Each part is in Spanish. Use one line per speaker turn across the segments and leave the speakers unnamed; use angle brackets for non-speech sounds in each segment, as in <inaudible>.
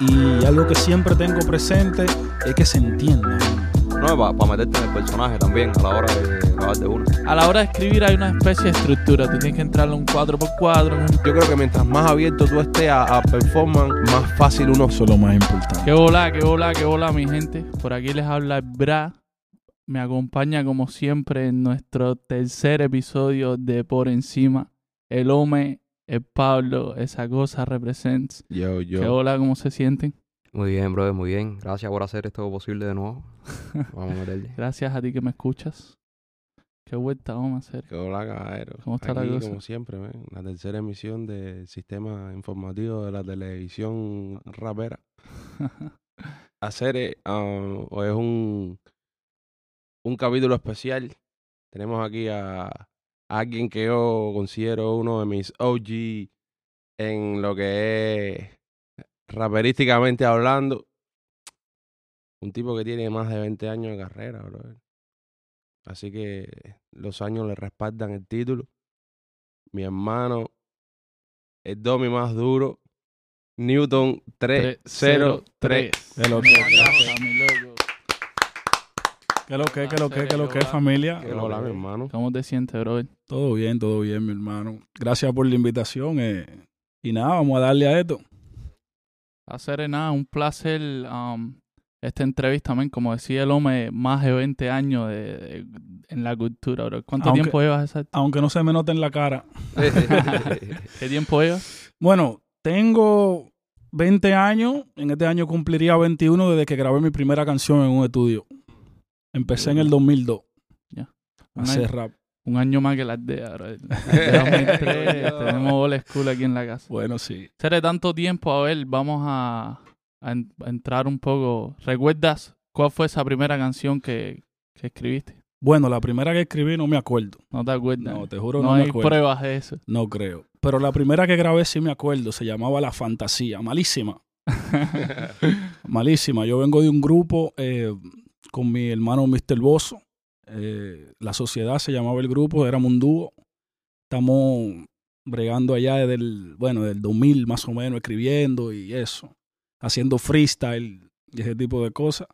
y algo que siempre tengo presente es que se entienda.
No, para meterte en el personaje también a la hora de grabar de uno.
A la hora de escribir hay una especie de estructura. Tú tienes que entrar en un cuadro por cuadro. en un-
Yo creo que mientras más abierto tú estés a, a performance, más fácil uno
Eso es lo más importante.
Qué hola, qué hola, qué hola, mi gente. Por aquí les habla Bra. Me acompaña como siempre en nuestro tercer episodio de Por Encima. El Home, el Pablo, esa cosa represents.
Yo,
Qué
yo.
hola, ¿cómo se sienten?
Muy bien, brother, muy bien. Gracias por hacer esto posible de nuevo. <laughs> Vamos a meterle.
Gracias a ti que me escuchas. Qué vuelta vamos a hacer.
Que hola, caballero.
¿Cómo está la
Aquí,
cosa?
como siempre, man, la tercera emisión del sistema informativo de la televisión rapera. <laughs> Hacer eh, um, hoy es un, un capítulo especial. Tenemos aquí a alguien que yo considero uno de mis OG en lo que es raperísticamente hablando. Un tipo que tiene más de 20 años de carrera, brother. Así que los años le respaldan el título. Mi hermano, el domi más duro, Newton 303.
¿Qué lo que,
Gracias, mi loco.
Qué lo que, qué lo que, qué lo que, familia?
Qué hola, mi hermano.
¿Cómo te sientes, bro?
Todo bien, todo bien, mi hermano. Gracias por la invitación. eh, y nada, vamos a darle a esto.
Hacer nada, un placer um, esta entrevista, man. Como decía el hombre, más de 20 años de, de- en la cultura, bro. ¿Cuánto
Aunque-
tiempo llevas exacto?
Aunque no se me note en la cara. <laughs>
¿Qué tiempo llevas?
Bueno, tengo 20 años. En este año cumpliría 21 desde que grabé mi primera canción en un estudio. Empecé en el 2002
Ya.
a
Un
hacer
año,
rap.
un año más que la aldea, bro. De 2003, <laughs> tenemos old school aquí en la casa.
Bueno, sí.
Seré tanto tiempo, a ver, vamos a, a en- a entrar un poco. ¿Recuerdas cuál fue esa primera canción que, que escribiste?
Bueno, la primera que escribí no me acuerdo.
No te acuerdas.
No, te juro
No
no, me
hay
acuerdo.
pruebas de eso.
No creo. Pero la primera que grabé sí me acuerdo. Se llamaba La Fantasía. Malísima. <laughs> Malísima. Yo vengo de un grupo eh, con mi hermano Mr. Bozo. Eh, la sociedad se llamaba el grupo. Éramos un dúo. Estamos bregando allá desde el, bueno, del 2000 más o menos, escribiendo y eso. Haciendo freestyle y ese tipo de cosas.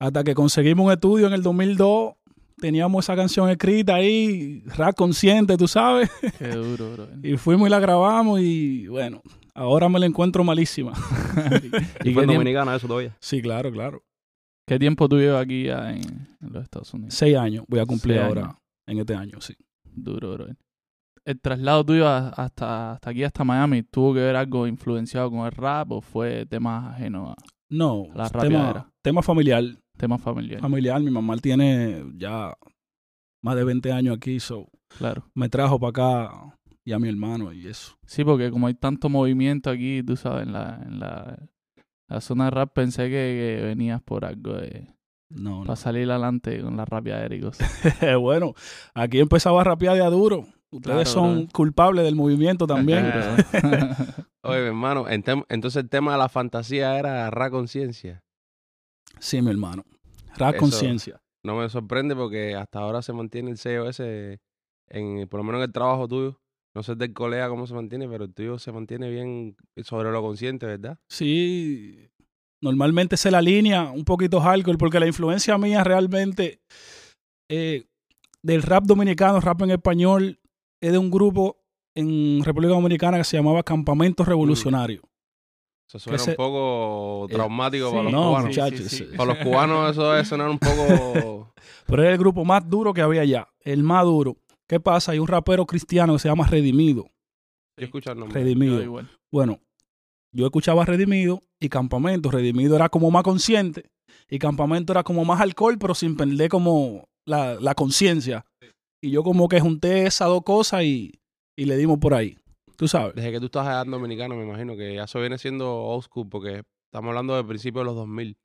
Hasta que conseguimos un estudio en el 2002. Teníamos esa canción escrita ahí, rap consciente, tú sabes.
Qué duro, bro. <laughs>
Y fuimos y la grabamos y bueno, ahora me la encuentro malísima. <laughs>
y
¿Y
fue
qué,
en Dominicana eso todavía.
Sí, claro, claro.
Qué tiempo tú llevas aquí ya en, en los Estados Unidos?
Seis años voy a cumplir
Seis
ahora,
años.
en este año, sí.
Duro, bro. ¿El traslado tuyo a- hasta, hasta aquí, hasta Miami, tuvo que ver algo influenciado con el rap o fue temas ajenos a
No,
La
es
rapeadera.
tema, tema familiar.
temas familiares?
Familiar, mi mamá tiene ya más de 20 años aquí, so
Claro.
me trajo para acá y a mi hermano y eso.
Sí, porque como hay tanto movimiento aquí, tú sabes, en la, en la, la zona de rap, pensé que, que venías por algo de,
No, no.
para salir adelante con la rapeadera y cosas. <laughs>
bueno, aquí empezaba a rapear de a duro. Ustedes
Claro,
son culpables del movimiento también. <laughs> <laughs>
Oye, mi hermano, entonces el tema de la fantasía era ra conciencia.
sí, mi hermano. Rap
Eso.
conciencia.
No me sorprende porque hasa ahora se mantiene el sello ese, en, por lo menos en el trabajo tuyo. No sé del colega cómo se mantiene, pero el tuyo se mantiene bien sobre lo consciente, ¿verdad?
Sí, normalmente se la línea un poquito hardcore porque la influencia mía realmente eh, del rap dominicano, rap en español, es de un grupo en República Dominicana que se llamaba Campamento Revolucionario.
Eso suena
Ese-
un poco
Eh,
traumático para los
no,
cubanos.
muchachos,
sí, sí.
sí.
Para los cubanos eso debe sonar un poco... <laughs>
Pero es el grupo más duro que había allá, el más duro. ¿Qué pasa? Hay un rapero cristiano que se llama Redimido.
Yo escucho el nombre.
Redimido.
igual.
Bueno, yo escuchaba Redimido y Campamento. Redimido era como más consciente y Campamento era como más alcohol, pero sin perder como la, la conciencia. Y yo como que junté esas dos cosas y, y le dimos por ahí. Tú sabes.
Desde que tú estás allá en Dominicana, me imagino que ya eso viene siendo old school, porque estamos hablando del principio de los 2000.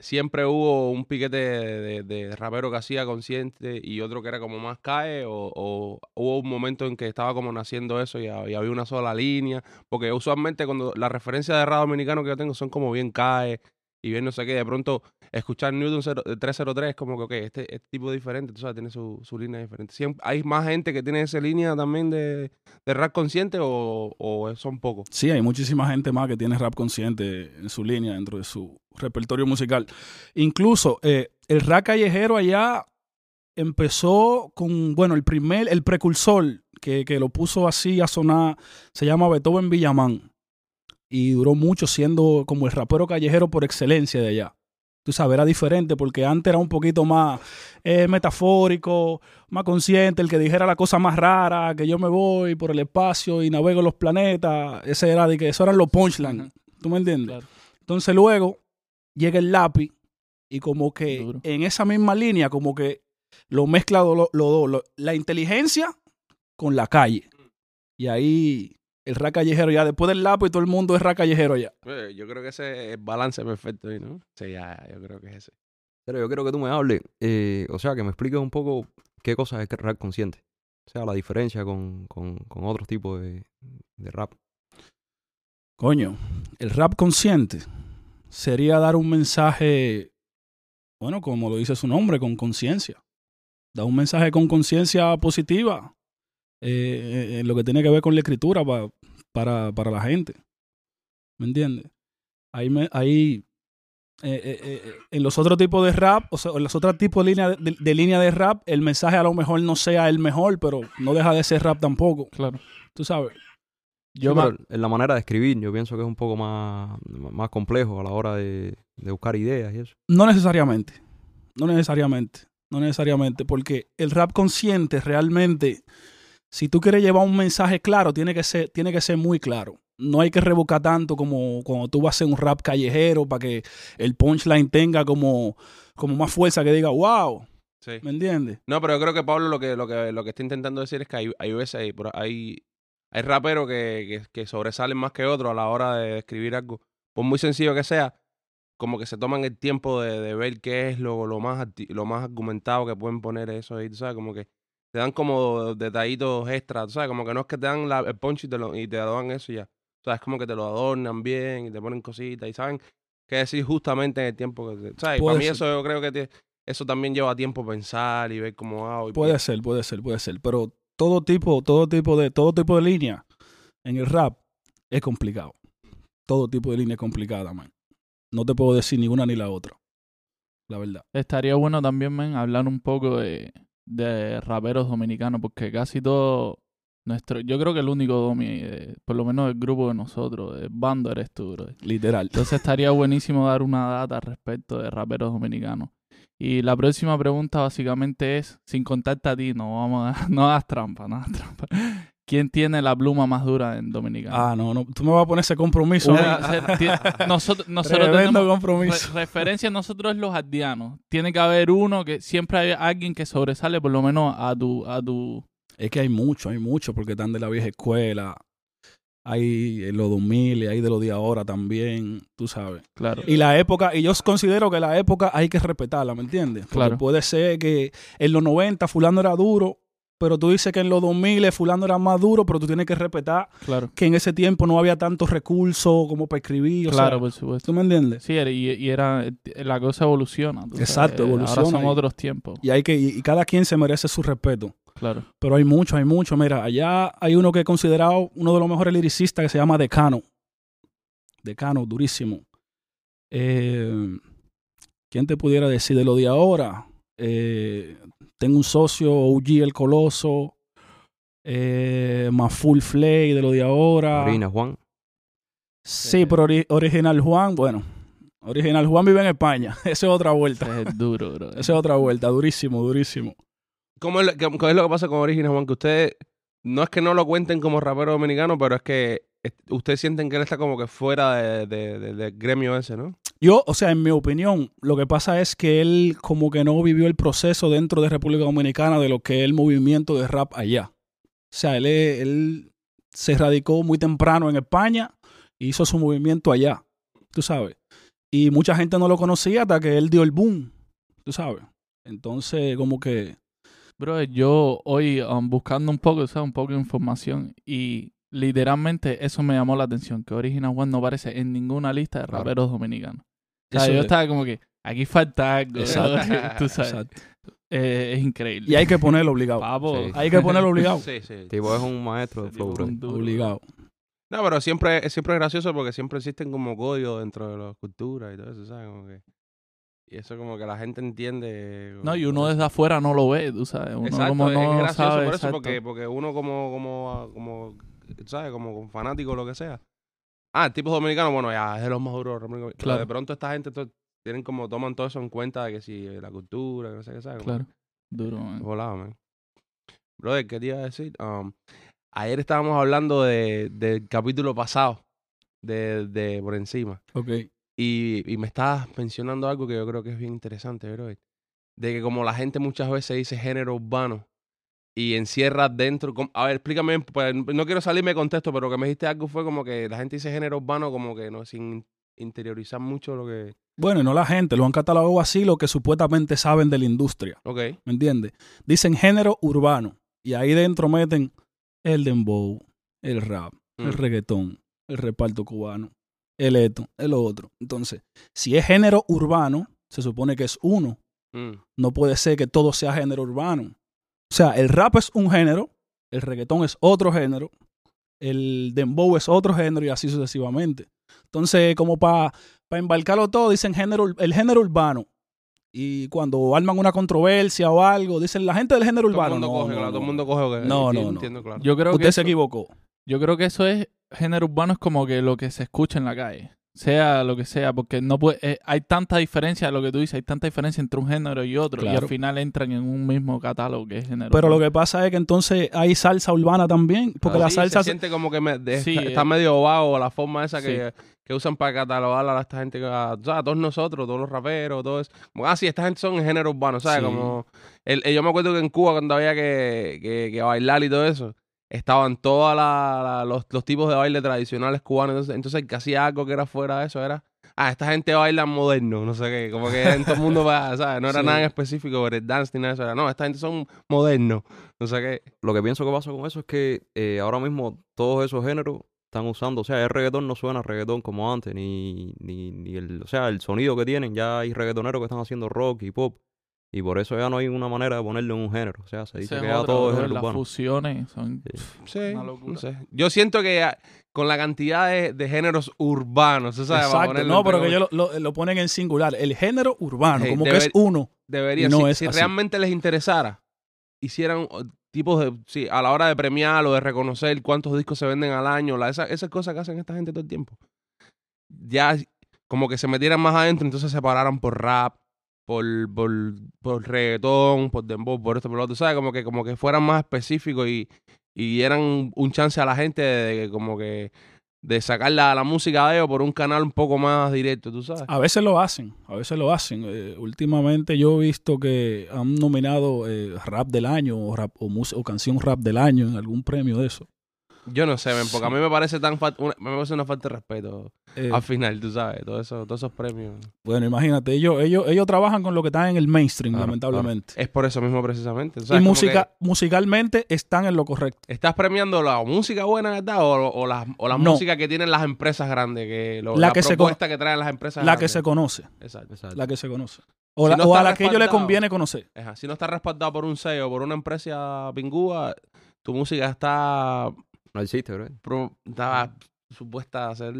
Siempre hubo un piquete de, de- rapero que hacía consciente y otro que era como más cae, o, o hubo un momento en que estaba como naciendo eso y, ha- y había una sola línea. Porque usualmente cuando la referencia de rap dominicano que yo tengo son como bien cae y ver no sé qué, de pronto escuchar Newton cero- 303 es como que, ok, este, este tipo diferente, tú sabes, tiene su, su línea diferente. Siem- ¿Hay más gente que tiene esa línea también de, de rap consciente o, o son pocos?
Sí, hay muchísima gente más que tiene rap consciente en su línea, dentro de su repertorio musical. Incluso eh, el rap callejero allá empezó con, bueno, el primer, el precursor que, que lo puso así a sonar, se llama Beethoven Villamán. Y duró mucho siendo como el rapero callejero por excelencia de allá. Tú sabes, era diferente porque antes era un poquito más eh, metafórico, más consciente, el que dijera la cosa más rara, que yo me voy por el espacio y navego los planetas. Ese era de que eso eran los punchlines. ¿Tú me entiendes?
Claro.
Entonces luego llega el lápiz y como que
Duro.
en esa misma línea, como que lo mezcla lo, lo- lo- la inteligencia con la calle. Y ahí el rap callejero ya, después del lápiz todo el mundo es rap callejero ya.
Eh, Yo creo que ese es el balance perfecto ahí, ¿no? Sí, ya, yo creo que es ese.
Pero yo quiero que tú me hables, eh, o sea, que me expliques un poco qué cosa es el rap consciente. O sea, la diferencia con, con, con otros tipos de, de rap.
Coño, el rap consciente sería dar un mensaje, bueno, como lo dice su nombre, con conciencia. Da un mensaje con conciencia positiva eh, en lo que tiene que ver con la escritura pa- para, para la gente. ¿Me entiendes? Ahí, me, ahí eh, eh, eh, en los otros tipos de rap, o sea, en los otros tipos de línea de, de línea de rap, el mensaje a lo mejor no sea el mejor, pero no deja de ser rap tampoco.
Claro.
Tú sabes.
Yo
Sí,
ma-
pero en la manera de escribir, yo pienso que es un poco más, más complejo a la hora de, de buscar ideas y eso.
No necesariamente. No necesariamente. No necesariamente. Porque el rap consciente realmente, si tú quieres llevar un mensaje claro, tiene que ser, tiene que ser muy claro. No hay que revocar tanto como cuando tú vas a hacer un rap callejero para que el punchline tenga como, como más fuerza que diga, wow,
Sí.
¿me entiendes?
No, pero yo creo que Pablo lo que, lo que, lo que está intentando decir es que hay, hay veces, hay, hay, hay raperos que, que, que sobresalen más que otros a la hora de escribir algo. Por muy sencillo que sea, como que se toman el tiempo de, de ver qué es lo, lo, más, lo más argumentado que pueden poner eso ahí, sabes, como que te dan como detallitos extra, tú sabes, como que no es que te dan la- el punch y te, lo, y te dan eso y ya. O sea, es como que te lo adornan bien y te ponen cositas y saben qué decir justamente en el tiempo que... te- ¿Sabes?
Puede
Para mí
ser.
eso yo creo que te- eso también lleva tiempo pensar y ver cómo hago. y
Puede ser, puede ser, puede ser. Pero todo tipo, todo tipo de, todo tipo de línea en el rap es complicado. Todo tipo de línea es complicada, man. No te puedo decir ni una ni la otra. La verdad.
estaría bueno también, men, hablar un poco de, de raperos dominicanos, porque casi todo nuestro, yo creo que el único domi, eh, por lo menos del grupo de nosotros, el bando eres tú, bro.
Literal.
Entonces estaría buenísimo dar una data respecto de raperos dominicanos. Y la próxima pregunta básicamente es, sin contarte a ti, no vamos a, <laughs> no hagas trampa, no hagas trampa. ¿Quién tiene la pluma más dura en dominicano?
Ah, no, no. Tú me vas a poner ese compromiso. Man.
se- nosotros <laughs> nosotros tenemos
compromiso.
re- referencia nosotros los ardianos. Tiene que haber uno que siempre hay alguien que sobresale por lo menos a tu a tu
Es que hay mucho, hay mucho, porque están de la vieja escuela. Hay en los 2000 y hay de los de ahora también, tú sabes.
claro.
Y la época, y yo considero que la época hay que respetarla, ¿me entiendes? Porque
Claro.
puede ser que en los 90 fulano era duro, pero tú dices que en los 2000 fulano era más duro, pero tú tienes que respetar
Claro.
que en ese tiempo no había tantos recursos como para escribir. O
Claro,
sea,
por supuesto.
¿tú me entiendes?
Sí, y, y era la cosa evoluciona. sabes.
Exacto, evoluciona
Ahora son
y-
otros tiempos.
Y hay que, y y cada quien se merece su respeto.
Claro.
Pero hay mucho, hay mucho. Mira, allá hay uno que es considerado uno de los mejores lyricistas que se llama Decano. Decano, durísimo. Eh, ¿Quién te pudiera decir de lo de ahora? Eh, tengo un socio, OG El Coloso, eh, Maful Flay de lo de ahora.
Marina, Juan.
Sí, pero ori- Original Juan, bueno, Original Juan vive en España. <laughs> Esa es otra vuelta.
Ese es duro, bro. <laughs>
Esa es otra vuelta, durísimo, durísimo.
¿Cómo es, lo- qué- es lo que pasa con Orígenes, Juan? Que ustedes, no es que no lo cuenten como rapero dominicano, pero es que ustedes sienten que él está como que fuera de, de- de- del gremio ese, ¿no?
Yo, o sea, en mi opinión, lo que pasa es que él como que no vivió el proceso dentro de República Dominicana de lo que es el movimiento de rap allá. O sea, él, él se radicó muy temprano en España e hizo su movimiento allá, tú sabes. Y mucha gente no lo conocía hasta que él dio el boom, tú sabes. Entonces, como que...
Bro, yo hoy um, buscando un poco, o sea, un poco de información y literalmente eso me llamó la atención, que Original One no aparece en ninguna lista de
Claro.
raperos dominicanos. O sea,
Eso
yo
es.
estaba como que, aquí falta algo.
Exacto. <laughs>
Tú sabes.
Exacto.
Eh, es increíble.
Y hay que ponerlo obligado.
Papo.
Sí.
Hay que ponerlo obligado. <laughs>
Sí, sí.
Tipo, es un maestro de flow,
es
bro.
Obligado.
No, pero siempre, siempre es gracioso porque siempre existen como códigos dentro de las culturas y todo eso, ¿sabes? Como que, y eso como que la gente entiende.
No, y
como-
uno desde afuera no lo ve, tú sabes. Uno
Exacto,
como
es
no
gracioso
sabe.
por eso, porque, porque uno como, como, como, ¿sabes? Como, como fanático o lo que sea. Ah, el tipo dominicano, bueno, ya es de los más duros. Pero
Claro.
de pronto esta gente to- tienen como, toman todo eso en cuenta de que si la cultura, que no sé qué, ¿sabes?
Claro. Duro, man.
Volado, man. Brother, ¿qué te iba a decir? Um, ayer estábamos hablando de, del capítulo pasado de, de Por Encima.
Ok.
Y, y me estabas mencionando algo que yo creo que es bien interesante, brother. De que como la gente muchas veces dice género urbano y encierra dentro... A ver, explícame, pues, no quiero salirme de contexto, pero lo que me dijiste algo fue como que la gente dice género urbano como que no, sin interiorizar mucho lo que...
Bueno, y no la gente, lo han catalogado así lo que supuestamente saben de la industria.
Ok,
¿Me entiendes? Dicen género urbano. Y ahí dentro meten el dembow, el rap, el
Mm.
reggaetón, el reparto cubano, el esto, el otro. Entonces, si es género urbano, se supone que es uno.
Mm.
No puede ser que todo sea género urbano. O sea, el rap es un género, el reggaetón es otro género, el dembow es otro género y así sucesivamente. Entonces, como para embarcarlo todo, dicen género, el género urbano. Y cuando arman una controversia o algo, dicen la gente del género
Todo el
urbano.
mundo
No,
coge,
no,
claro, todo el
no.
mundo coge. ok,
No,
entiendo,
no, no.
entiendo, claro.
Yo creo que
Usted se
eso-
equivocó.
Yo creo que eso es género urbano es como que lo que se escucha en la calle, sea lo que sea, porque no puede, eh, hay tanta diferencia, lo que tú dices, hay tanta diferencia entre un género y otro, y
Claro.
al final entran en un mismo catálogo que es género.
Pero lo que pasa es que entonces hay salsa urbana también, porque
Ah,
la
Sí,
salsa...
se siente como que me- de-
Sí,
está, está
eh.
medio vago la forma esa que, que usan para catalogar a esta gente, que, a, o sea, a todos nosotros, todos los raperos, todo eso. Como, ah, sí, esta gente son en género urbano, ¿sabes?
Sí.
Como, el, el- yo me acuerdo que en Cuba cuando había que, que, que bailar y todo eso, estaban todos los, los tipos de baile tradicionales cubanos, entonces, entonces el que hacía algo que era fuera de eso era... Ah, esta gente baila moderno, no sé qué, como que en todo el mundo va, ¿sabes? No era
Sí.
nada en específico, el dance ni nada de eso, era, no, esta gente son modernos, no sé qué.
Lo que pienso que pasa con eso es que eh, ahora mismo todos esos géneros están usando, o sea, el reggaetón no suena a reggaetón como antes, ni, ni, ni el, o sea, el sonido que tienen, ya hay reggaetoneros que están haciendo rock y pop, y por eso ya no hay una manera de ponerle un género, o sea, se dice
Esa
que ya todo es género
Las
urbano.
fusiones son...
Sí.
Sí,
Una locura.
no sé. Yo siento que ah, con la cantidad de, de géneros urbanos, ¿tú ¿sabes?
Exacto,
ponerle
no, pero que ellos lo, lo- lo ponen en singular. El género urbano, como que es uno.
debería,
no
si,
es
si
así.
realmente les interesara, hicieran tipos de, sí, a la hora de premiar o de reconocer cuántos discos se venden al año, la, esa- esas cosas que hacen esta gente todo el tiempo. Ya como que se metieran más adentro, entonces se separaran por rap, por, por, por reggaetón, por dembow, por esto, por lo otro, ¿sabes? Como que, como que fueran más específicos y, y dieran un chance a la gente de, como que de sacar la, la música de ellos por un canal un poco más directo, ¿tú sabes?
A veces lo hacen, a veces lo hacen. Eh, últimamente yo he visto que han nominado eh, rap del año o, rap, o, o canción rap del año en algún premio de eso.
Yo no sé, men, porque a mí me parece tan una- me parece una falta de respeto
Eh,
al final, tú sabes, todo eso, todos esos premios.
bueno, imagínate, ellos, ellos, ellos trabajan con lo que están en el mainstream,
Claro,
lamentablemente.
Es por eso mismo precisamente. o sea,
y música, musicalmente están en lo correcto.
que ¿Estás premiando la música buena, verdad? O, o la, o la
No.
música que tienen las empresas grandes, que lo-
La
la,
que se
que traen las empresas
La que se conoce,
Exacto.
Exacto.
la que se conoce. O,
Si
la-
no
o a la que ellos le conviene conocer.
Ajá. Si no está respaldado por un sello o por una empresa pingúa, tu música está,
No existe, bro.
pro- está supuesta a ser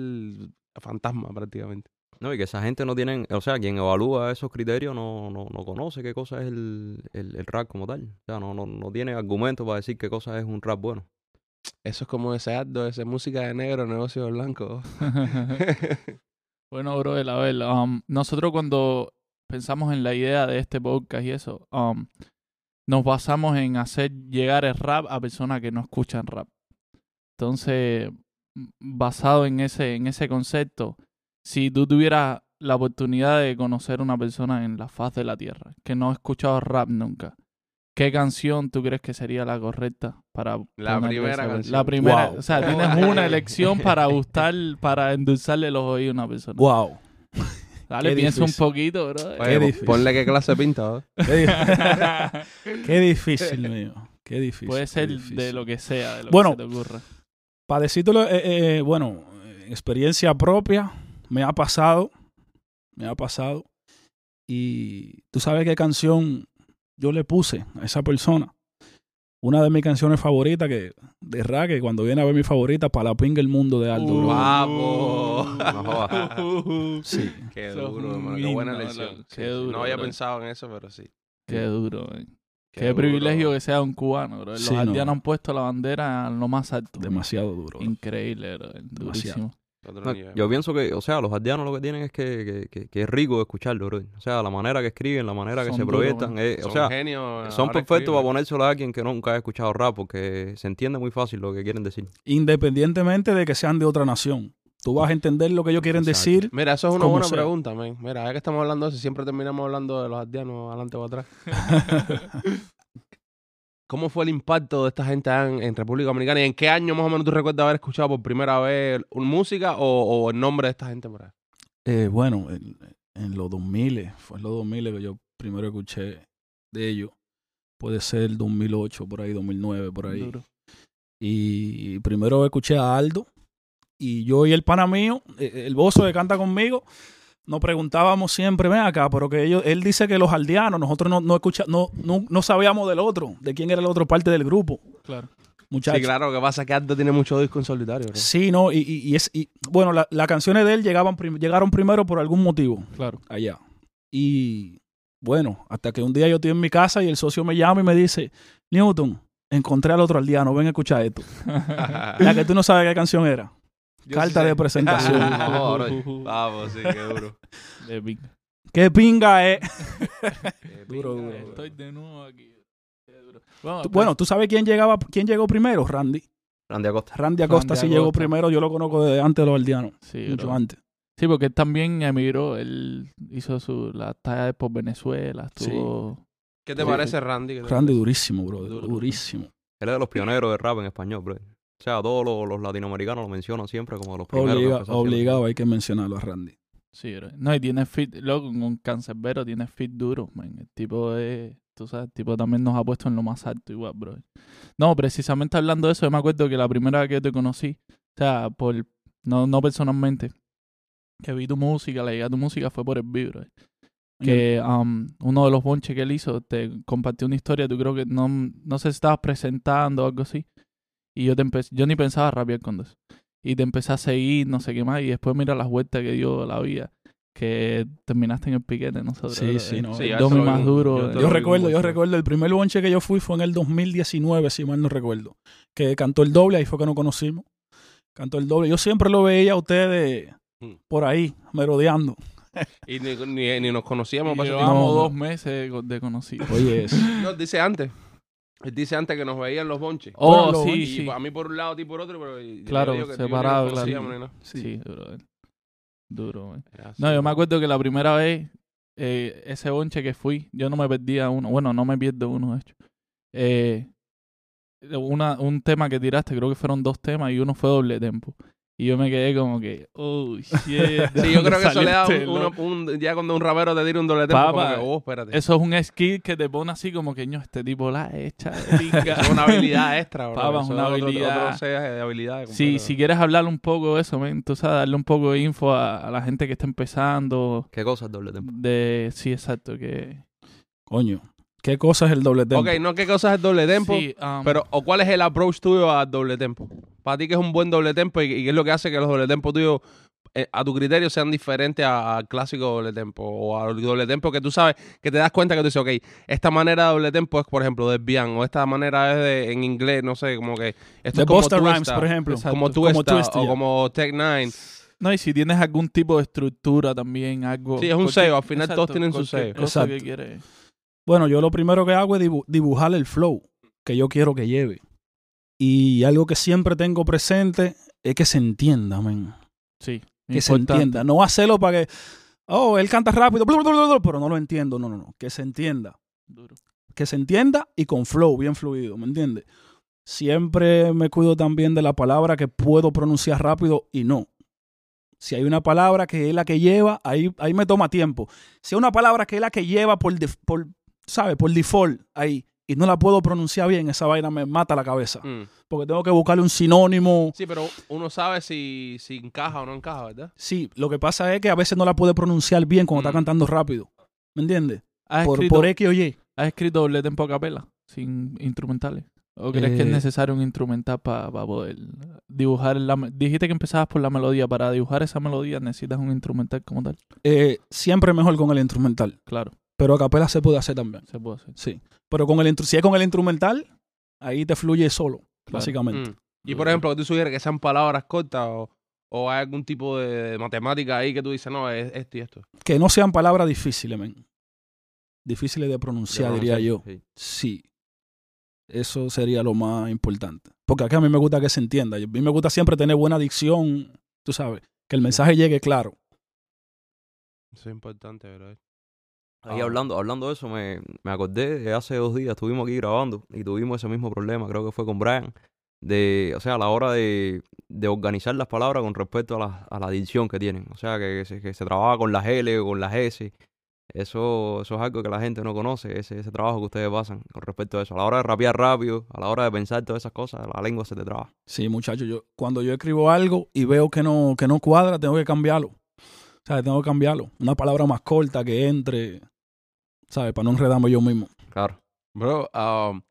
fantasma prácticamente.
No, y que esa gente no tienen, o sea, quien evalúa esos criterios no, no, no conoce qué cosa es el, el, el rap como tal. O sea, no, no, no tiene argumento para decir qué cosa es un rap bueno.
Eso es como ese acto, ese música de negro, negocio de blanco. <laughs> <laughs>
Bueno, bro, a ver, um, nosotros cuando pensamos en la idea de este podcast y eso, um, nos basamos en hacer llegar el rap a personas que no escuchan rap. Entonces, basado en ese, en ese concepto, si tú tuvieras la oportunidad de conocer una persona en la faz de la tierra que no ha escuchado rap nunca, ¿qué canción tú crees que sería la correcta para
La primera canción.
La primera,
Wow.
o sea, tienes <laughs> una elección para gustar, para endulzarle los oídos a una persona.
Wow.
Dale,
Qué
piensa un poquito, bro.
Qué
Oye,
difícil.
ponle qué clase pinta. <laughs>
Qué, di- <laughs> qué difícil, mío. Qué difícil.
Puede ser
difícil.
de lo que sea, de lo
Bueno,
que se te ocurra.
Para decírtelo, eh, eh, bueno, eh, experiencia propia, me ha pasado me ha pasado. Y tú sabes qué canción yo le puse a esa persona. Una de mis canciones favoritas que de rap, que cuando viene a ver mi favorita, para la pinga el mundo de Aldo.
Uh.
Qué duro, hermano. Qué buena lección.
Qué duro,
No había
bro.
pensado en eso, pero sí.
Qué duro, man. Qué, privilegio que sea un cubano, bro. Los
Sí, no.
han puesto la bandera en lo más alto.
Demasiado duro. bro.
Increíble, bro.
No, yo pienso que, o sea, los aldeanos lo que tienen es que, que, que- que es rico escucharlo, bro. O sea, la manera que escriben, la manera que
Son
se proyectan.
man.
es- o
Son
sea,
genios.
son perfectos para ponérselo a alguien que nunca ha escuchado rap porque se entiende muy fácil lo que quieren decir.
Independientemente de que sean de otra nación. Tú vas a entender lo que ellos quieren
Exacto.
decir.
Mira, eso es una buena
sea.
pregunta, man. Mira, ya que estamos hablando de eso, siempre terminamos hablando de los aldeanos adelante o atrás. <laughs> ¿Cómo fue el impacto de esta gente en, en República Dominicana y en qué año más o menos tú recuerdas haber escuchado por primera vez un música o, o el nombre de esta gente por ahí?
Eh, bueno, en, en los 2000, fue en los 2000 que yo primero escuché de ellos. Puede ser el 2008, por ahí, 2009, por ahí.
Duro.
Y primero escuché a Aldo. Y yo y el pana mío, eh, el bozo que canta conmigo, nos preguntábamos siempre, ven acá, pero que ellos, él dice que los aldeanos, nosotros no, no, escucha, no, no, no sabíamos del otro, de quién era el otro parte del grupo.
Claro.
Muchachos.
Sí, claro, lo que pasa es que Aldo tiene mucho disco en solitario, bro.
Sí, no, y, y- y es, y, bueno, la- las canciones de él llegaban prim- llegaron primero por algún motivo
Claro.
allá. Y bueno, hasta que un día yo estoy en mi casa y el socio me llama y me dice, Newton, encontré al otro aldeano, ven a escuchar esto. <laughs> Ya que tú no sabes qué canción era. Carta
sí sé.
de presentación. <laughs>
Bro.
Vamos, sí, qué duro.
De pinga.
¿Qué pinga es? <laughs>
Qué
Duro,
pinga,
duro,
eh.
Estoy de nuevo aquí. Qué duro. Bueno,
Tú-
pues,
Bueno, ¿tú sabes quién llegaba, quién llegó primero? Randy.
Randy Acosta.
Randy Acosta
Randy
sí llegó primero, yo lo conozco desde antes de los aldeanos,
sí,
mucho
bro.
antes.
Sí, porque él también emigró. Él hizo su, la talla por Venezuela.
Sí.
¿Qué te
Sí.
parece, Randy? ¿Qué te
Randy
parece?
durísimo, bro, durísimo.
Él es de los pioneros de rap en español, bro. O sea, todos los, los latinoamericanos lo mencionan siempre como de los primeros. que
Obliga-
haciendo
obligado, hay que mencionarlo a Randy.
Sí, bro. No, y tiene fit. Loco, con Cancerbero tiene fit duro, man. El tipo es. Tú sabes, el tipo también nos ha puesto en lo más alto, igual, bro. No, precisamente hablando de eso, yo me acuerdo que la primera vez que te conocí, o sea, por. No, no personalmente, que vi tu música, la llegué a tu música fue por el vibro. Que um, uno de los bonches que él hizo te compartió una historia, tú creo que no, no sé si estabas presentando o algo así. Y yo te yo ni pensaba rapear con eso. Y te empecé a seguir, no sé qué más, y después mira las vueltas que dio la vida, que terminaste en el piquete nosotros.
Sí, sí, no.
Sí,
Domi más duro.
yo
eh.
Yo recuerdo, yo recuerdo, el primer bonche que yo fui fue en el 2019, si mal no recuerdo, que cantó el doble, ahí fue que nos conocimos. Cantó el doble. Yo siempre lo veía a ustedes
Mm.
por ahí, merodeando.
Y ni, ni, ni nos conocíamos.
Llevamos
No, no.
dos meses de, conocidos.
Oye, <laughs> eso.
No, dice antes. Él dice antes que nos veían los bonches.
Oh,
Bueno,
sí, sí.
a mí por un lado, a ti por otro, pero yo
Claro,
le digo que
separado,
nos
claro.
conocíamos ni nada.
Sí, brother. Duro, man.
Era así,
No, yo me acuerdo que la primera vez, eh, ese bonche que fui, yo no me perdía uno. Bueno, no me pierdo uno, de hecho. Eh, una, un tema que tiraste, creo que fueron dos temas y uno fue doble tempo. Y yo me quedé como que, oh, shit. ¿de <laughs>
Sí, yo creo que eso le da
este
un, ya cuando un rapero te tira un doble tempo, como
Papá,
que, oh, espérate.
Eso es un skill que te pone así como que, ño, este tipo la hecha de <laughs> pinga".
Eso es una habilidad extra, bro.
Una
es otro-
habilidad.
Otro sea de habilidades.
Sí,
completo.
si quieres hablar un poco de eso, men, tú sabes, darle un poco de info a, a la gente que está empezando.
¿Qué cosa es doble tempo?
De, sí, exacto, que...
Coño, ¿qué cosa es el doble tempo?
Ok, no qué cosa es el doble tempo,
Sí, um,
pero o cuál es el approach tuyo al doble tempo. Para ti, que es un buen doble tempo y, y qué es lo que hace que los doble tempos tuyos, eh, a tu criterio, sean diferentes a- al clásico doble tempo o al doble tempo que tú sabes, que te das cuenta que tú dices, ok, esta manera de doble tempo es, por ejemplo, de Bian, o esta manera es de, en inglés, no sé, como que esto
de
es como
Busta Rhymes, por ejemplo.
Exacto.
como
Como
Twista,
Twista,
o como Tech Nine.
No, y si tienes algún tipo de estructura también, algo...
Sí, es un sello, al final todos tienen su sello.
que
Exacto.
quieres.
Bueno, yo lo primero que hago es dibu- dibujar el flow que yo quiero que lleve. Y algo que siempre tengo presente es que se entienda, men.
Sí,
Que se entienda. No hacerlo para que, oh, él canta rápido, pero no lo entiendo. No, no, no. Que se entienda.
Duro.
Que se entienda y con flow, bien fluido, ¿me entiendes? Siempre me cuido también de la palabra que puedo pronunciar rápido y no. Si hay una palabra que es la que lleva, ahí, ahí me toma tiempo. Si hay una palabra que es la que lleva por, por ¿sabes? Por default, ahí, y no la puedo pronunciar bien, esa vaina me mata la cabeza.
Mm.
Porque tengo que buscarle un sinónimo.
Sí, pero uno sabe si, si encaja o no encaja, ¿verdad?
Sí, lo que pasa es que a veces no la puede pronunciar bien cuando está
Mm.
cantando rápido. ¿Me entiendes?
¿Has,
Por,
escrito,
por X o Y.
¿Has escrito doble tempo a capela? Sin instrumentales. ¿O crees que es
Eh,
necesario un instrumental para poder dibujar la... Dijiste que empezabas por la melodía. Para dibujar esa melodía necesitas un instrumental como tal.
Eh, siempre mejor con el instrumental.
Claro,
Pero a capela se puede hacer también.
se puede hacer.
Sí. Pero con el, si es con el instrumental, ahí te fluye solo,
Claro.
básicamente.
Mm. Y por ejemplo, tú sugieres que sean palabras cortas o, o hay algún tipo de matemática ahí que tú dices, no, es esto y esto.
Que no sean palabras difíciles, men. Difíciles de pronunciar,
De
diría yo.
sí.
Sí. Eso sería lo más importante. Porque acá a mí me gusta que se entienda. A mí me gusta siempre tener buena dicción, tú sabes, que el mensaje llegue claro.
Eso es importante, bro.
Ahí
Ah.
hablando, hablando de eso, me, me acordé de hace dos días, estuvimos aquí grabando y tuvimos ese mismo problema, creo que fue con Brian, de, o sea, a la hora de, de organizar las palabras con respecto a la, a la dicción que tienen. O sea, que, se, que se trabaja con las L o con las S. Eso, eso es algo que la gente no conoce, ese, ese trabajo que ustedes pasan con respecto a eso. A la hora de rapear rápido, a la hora de pensar todas esas cosas, la lengua se te traba.
Sí, muchachos, yo cuando yo escribo algo y veo que no, que no cuadra, tengo que cambiarlo. Sea, tengo que cambiarlo. Una palabra más corta que entre, ¿sabes? Para no enredarme yo mismo.
Claro.
Bro, um,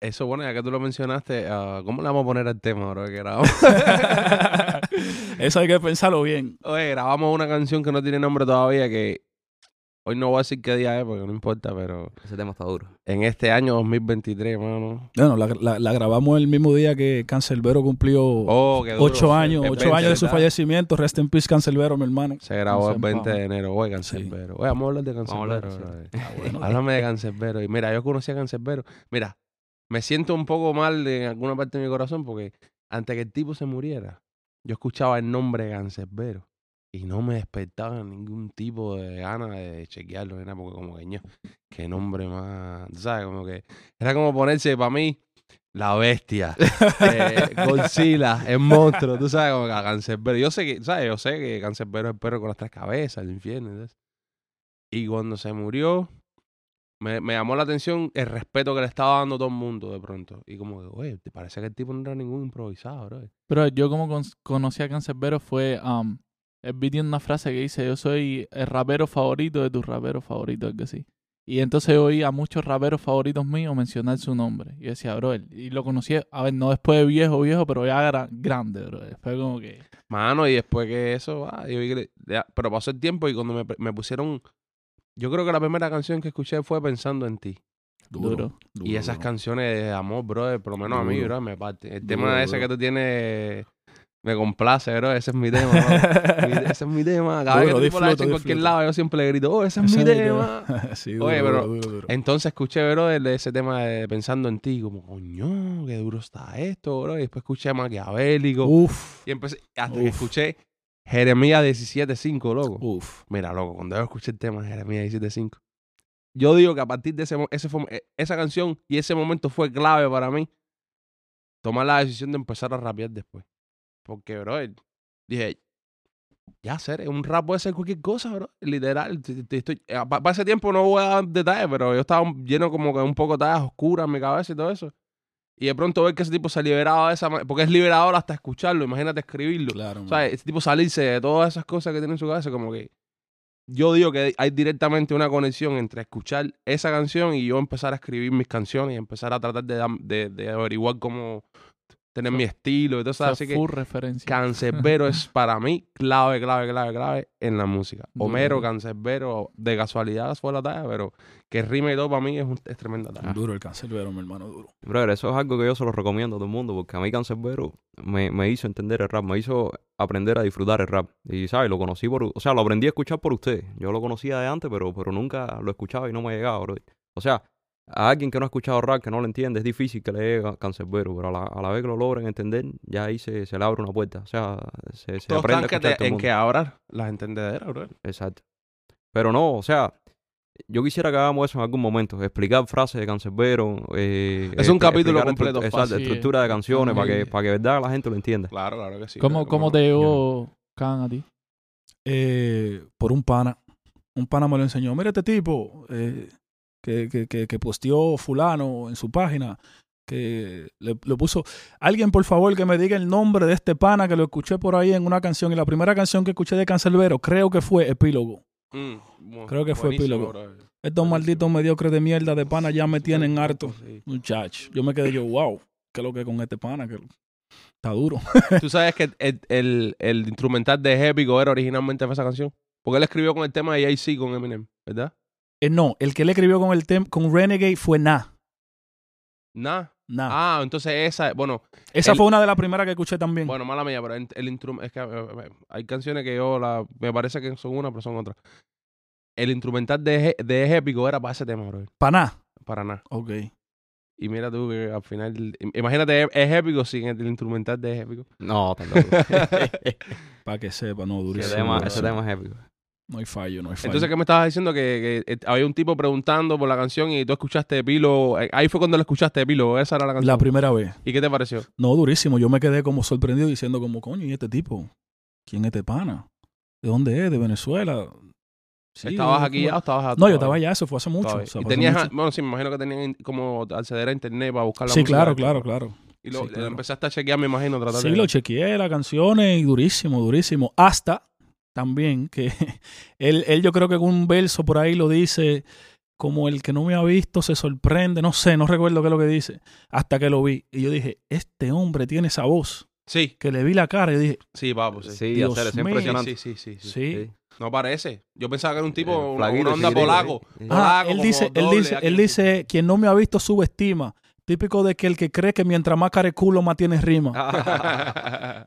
eso, bueno, ya que tú lo mencionaste, ah, ¿cómo le vamos a poner al tema, bro? Que grabamos? <laughs>
Eso hay que pensarlo bien.
Oye, grabamos una canción que no tiene nombre todavía, que hoy no voy a decir qué día es porque no importa, pero
Ese tema está duro.
en este año 2023, mano.
Bueno, la, la- la grabamos el mismo día que Cancelbero cumplió
Oh, qué duro.
ocho años,
El
ocho
20,
años de su
¿verdad?
fallecimiento. Rest in peace, Cancelbero, mi hermano.
Se grabó el
Cancerbero.
20 de enero. Oye, Cancerbero. Oye, vamos a hablar de
Vamos a hablar, sí.
bro.
Ah, bueno. <laughs>
Háblame de Cancerbero. Y mira, yo conocí a Cancerbero. Mira, me siento un poco mal en alguna parte de mi corazón porque antes que el tipo se muriera, yo escuchaba el nombre Cancerbero y no me despertaba ningún tipo de ganas de chequearlo, ni nada, porque como que ño, qué nombre más, ¿sabes? Como que era como ponerse para mí la bestia, eh, <laughs> Godzilla, el monstruo, tú sabes, como que a Cancerbero. Yo sé que, ¿sabes? Yo sé que Cancerbero es el perro con las tres cabezas, el infierno. y cuando se murió, me, me llamó la atención el respeto que le estaba dando todo el mundo de pronto. Y como que, oye, te parece que el tipo no era ningún improvisado, bro.
Pero yo como con- conocí a Cancerbero fue... Um, él vi tiene una frase que dice, yo soy el rapero favorito de tu rapero favorito, algo así. Y entonces yo oí a muchos raperos favoritos míos mencionar su nombre. Y yo decía, bro, y lo conocí, a ver, no después de viejo, viejo, pero ya era grande, bro. Después como que...
Mano, y después que eso, ah, yo vi que- ya, pero pasó el tiempo y cuando me, me pusieron, yo creo que la primera canción que escuché fue Pensando en ti.
Duro.
y esas canciones de amor, bro, por lo menos a mí, bro, me parte. El
Duro,
tema ese que tú tienes me complace, bro, ese es mi tema, <laughs> ese es mi tema. Cada vez
Duro,
que el tipo la
disfruto,
echa en cualquier
disfruto.
lado, yo siempre le grito, oh, ese es mi tema. <laughs>
sí,
Oye,
duro,
pero-
duro, duro.
Entonces escuché, bro, el ese tema de Pensando en ti, como, coño, qué duro está esto, bro. Y después escuché Maquiavélico.
Uf,
y empecé, hasta que
uf.
escuché Jeremías 17.5, loco.
uf.
Mira, loco, cuando yo escuché el tema de Jeremías 17.5, yo digo que a partir de ese, ese fue- eh, esa canción y ese momento fue clave para mí tomar la decisión de empezar a rapear después. Porque, bro, dije, ya ser, un rap puede ser cualquier cosa, bro. Literal. te- te estoy, para ese tiempo no voy a dar detalles, pero yo estaba lleno como que un poco de tallas oscuras en mi cabeza y todo eso. Y de pronto ver que ese tipo se liberaba de esa manera, porque es liberador hasta escucharlo, imagínate escribirlo.
Claro.
O sea, este tipo salirse de todas esas cosas que tiene en su cabeza, como que yo digo que hay directamente una conexión entre escuchar esa canción y yo empezar a escribir mis canciones y empezar a tratar de, de, de averiguar cómo tener mi estilo y todo eso. Así que
referencia.
Cancerbero <laughs> es para mí clave, clave, clave, clave en la música. Homero. Cancerbero, de casualidad fue la talla, pero que rime y todo para mí es, un, es tremenda talla.
Duro el cancerbero, mi hermano, duro.
Brother, eso es algo que yo se lo recomiendo a todo el mundo, porque a mí Cancerbero me, me hizo entender el rap, me hizo aprender a disfrutar el rap. Y, ¿sabes? Lo conocí por... O sea, lo aprendí a escuchar por ustedes. Yo lo conocía de antes, pero, pero nunca lo escuchaba y no me llegaba, bro. O sea, a alguien que no ha escuchado rap, que no lo entiende, es difícil que le llegue Cancerbero, pero a la, a la vez que lo logren entender, ya ahí se, se le abre una puerta. O sea, se, se
Todos
aprende a
te-
todo el
en que abras las entendederas, bro.
Exacto. Pero no, o sea, yo quisiera que hagamos eso en algún momento, explicar frases de Cancerbero. Eh,
Es un
expli-
capítulo completo,
estru- Exacto, estructura de canciones, para que, para que verdad la gente lo entienda.
Claro, claro que sí.
¿Cómo,
claro,
cómo
cómo
te llegó Khan a ti?
Eh, por un pana. Un pana me lo enseñó. Mira este tipo. eh, que, que, que, que posteó fulano en su página, que le, le puso, alguien por favor que me diga el nombre de este pana que lo escuché por ahí en una canción, y la primera canción que escuché de Cancelbero creo que fue Epílogo.
Mm,
Creo que fue epílogo. Estos malditos mediocres de mierda de pana ya me tienen harto.
Sí.
Yo me quedé yo, wow, ¿qué es lo que con este pana? Que está duro. <laughs>
Tú sabes que el, el, el instrumental de Épico era originalmente para esa canción. Porque él escribió con el tema de Jay-Z con Eminem, ¿verdad?
Eh, no, el que le escribió con el tem con Renegade fue Na.
Nah.
Na.
Ah, entonces esa, bueno,
Esa
el-
fue una de las primeras que escuché también.
bueno, mala mía, pero el, el instrum- es que eh, eh, hay canciones que yo la, me parece que son una, pero son otras. El instrumental de, He- de Épico era para ese tema, bro.
Paná.
Para nada.
Ok.
Y mira tú que al final, im- imagínate, es, es épico sin el, instrumental de épico.
No, tan loco.
Para que sepa, no,
ese,
durísimo.
tema, ese tema es épico.
No hay fallo, no hay fallo.
Entonces, ¿qué me estabas diciendo? Que, que, eh, había un tipo preguntando por la canción y tú escuchaste Epilo. eh, Ahí fue cuando lo escuchaste Epilo. Esa era la canción.
la primera vez.
¿Y qué te pareció?
No, durísimo. Yo me quedé como sorprendido diciendo como, coño, ¿y este tipo? ¿Quién es este pana? ¿De dónde es? ¿De Venezuela? Sí,
¿Estabas aquí ya o estabas
No, yo estaba allá, eso fue hace mucho.
Todavía.
o sea,
y tenías,
mucho.
bueno, sí, me imagino que tenían como acceder a internet para buscar la
Sí,
música.
claro, claro, claro.
Y lo,
Sí, claro.
empezaste a chequear, me imagino, tratar
Sí,
de...
lo chequeé, las canciones, y durísimo, durísimo. Hasta también que <laughs> él, él yo creo que en un verso por ahí lo dice como el que no me ha visto se sorprende, no sé, no recuerdo qué es lo que dice, hasta que lo vi. Y yo dije, este hombre tiene esa voz,
Sí,
que le vi la cara y dije,
sí, papo, sí.
Sí,
Dios
hacer, es.
Sí,
impresionante.
sí, sí, sí, sí.
sí.
Sí.
No parece. Yo pensaba que era un tipo,
Eh,
una, una onda polaco.
sí. Sí.
Ah,
Polaco,
él dice, él dice, él dice, quien no me ha visto subestima. Típico de que el que cree que mientras más care culo, más tiene rima. <laughs>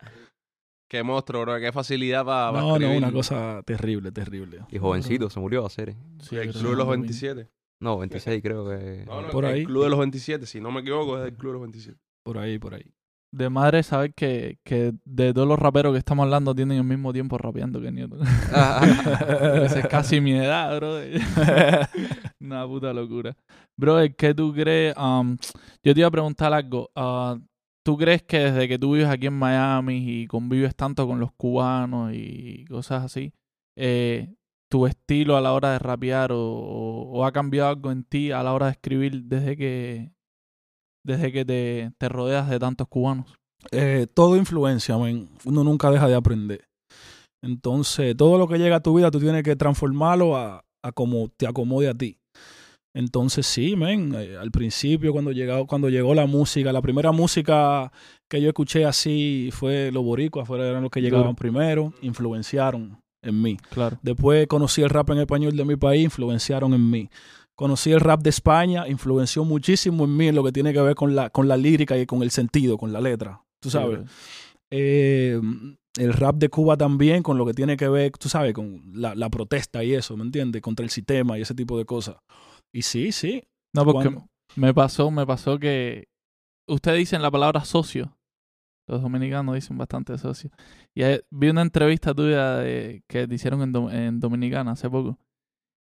qué monstruo, bro. Qué facilidad para
no, no, una cosa terrible, terrible.
Y jovencito, se murió a hacer.
Sí,
El Club de los
no,
27.
No, 26 creo que.
No, no,
Por
el
ahí.
Club de los 27. Si no me equivoco, es el Club de los 27.
Por ahí, por ahí.
De madre saber que, que de todos los raperos que estamos hablando tienen el mismo tiempo rapeando que Newton. <laughs> Esa es casi mi edad, bro. <laughs> Una puta locura. Bro, ¿qué tú crees? Um, yo te iba a preguntar algo. Ah, ¿Tú crees que desde que tú vives aquí en Miami y convives tanto con los cubanos y cosas así, eh, tu estilo a la hora de rapear o, ha cambiado algo en ti a la hora de escribir desde que desde que te, te rodeas de tantos cubanos?
eh, todo influencia, men. Uno nunca deja de aprender. Entonces, todo lo que llega a tu vida, tú tienes que transformarlo a, a como te acomode a ti. Entonces, sí, men. eh, al principio, cuando llegó, cuando llegó la música, la primera música que yo escuché así fue los boricuas, eran los que llegaban primero, influenciaron en mí.
Claro.
Después conocí el rap en español de mi país, influenciaron en mí. Conocí el rap de España, influenció muchísimo en mí en lo que tiene que ver con la, con la lírica y con el sentido, con la letra. Tú sabes. Eh, el rap de Cuba también, con lo que tiene que ver, tú sabes, con la, la protesta y eso, ¿me entiendes? Contra el sistema y ese tipo de cosas. Y sí, sí.
No, porque me pasó, me pasó que ustedes dicen la palabra socio. Los dominicanos dicen bastante socio. Y vi una entrevista tuya de- que te hicieron en, en Dominicana hace poco.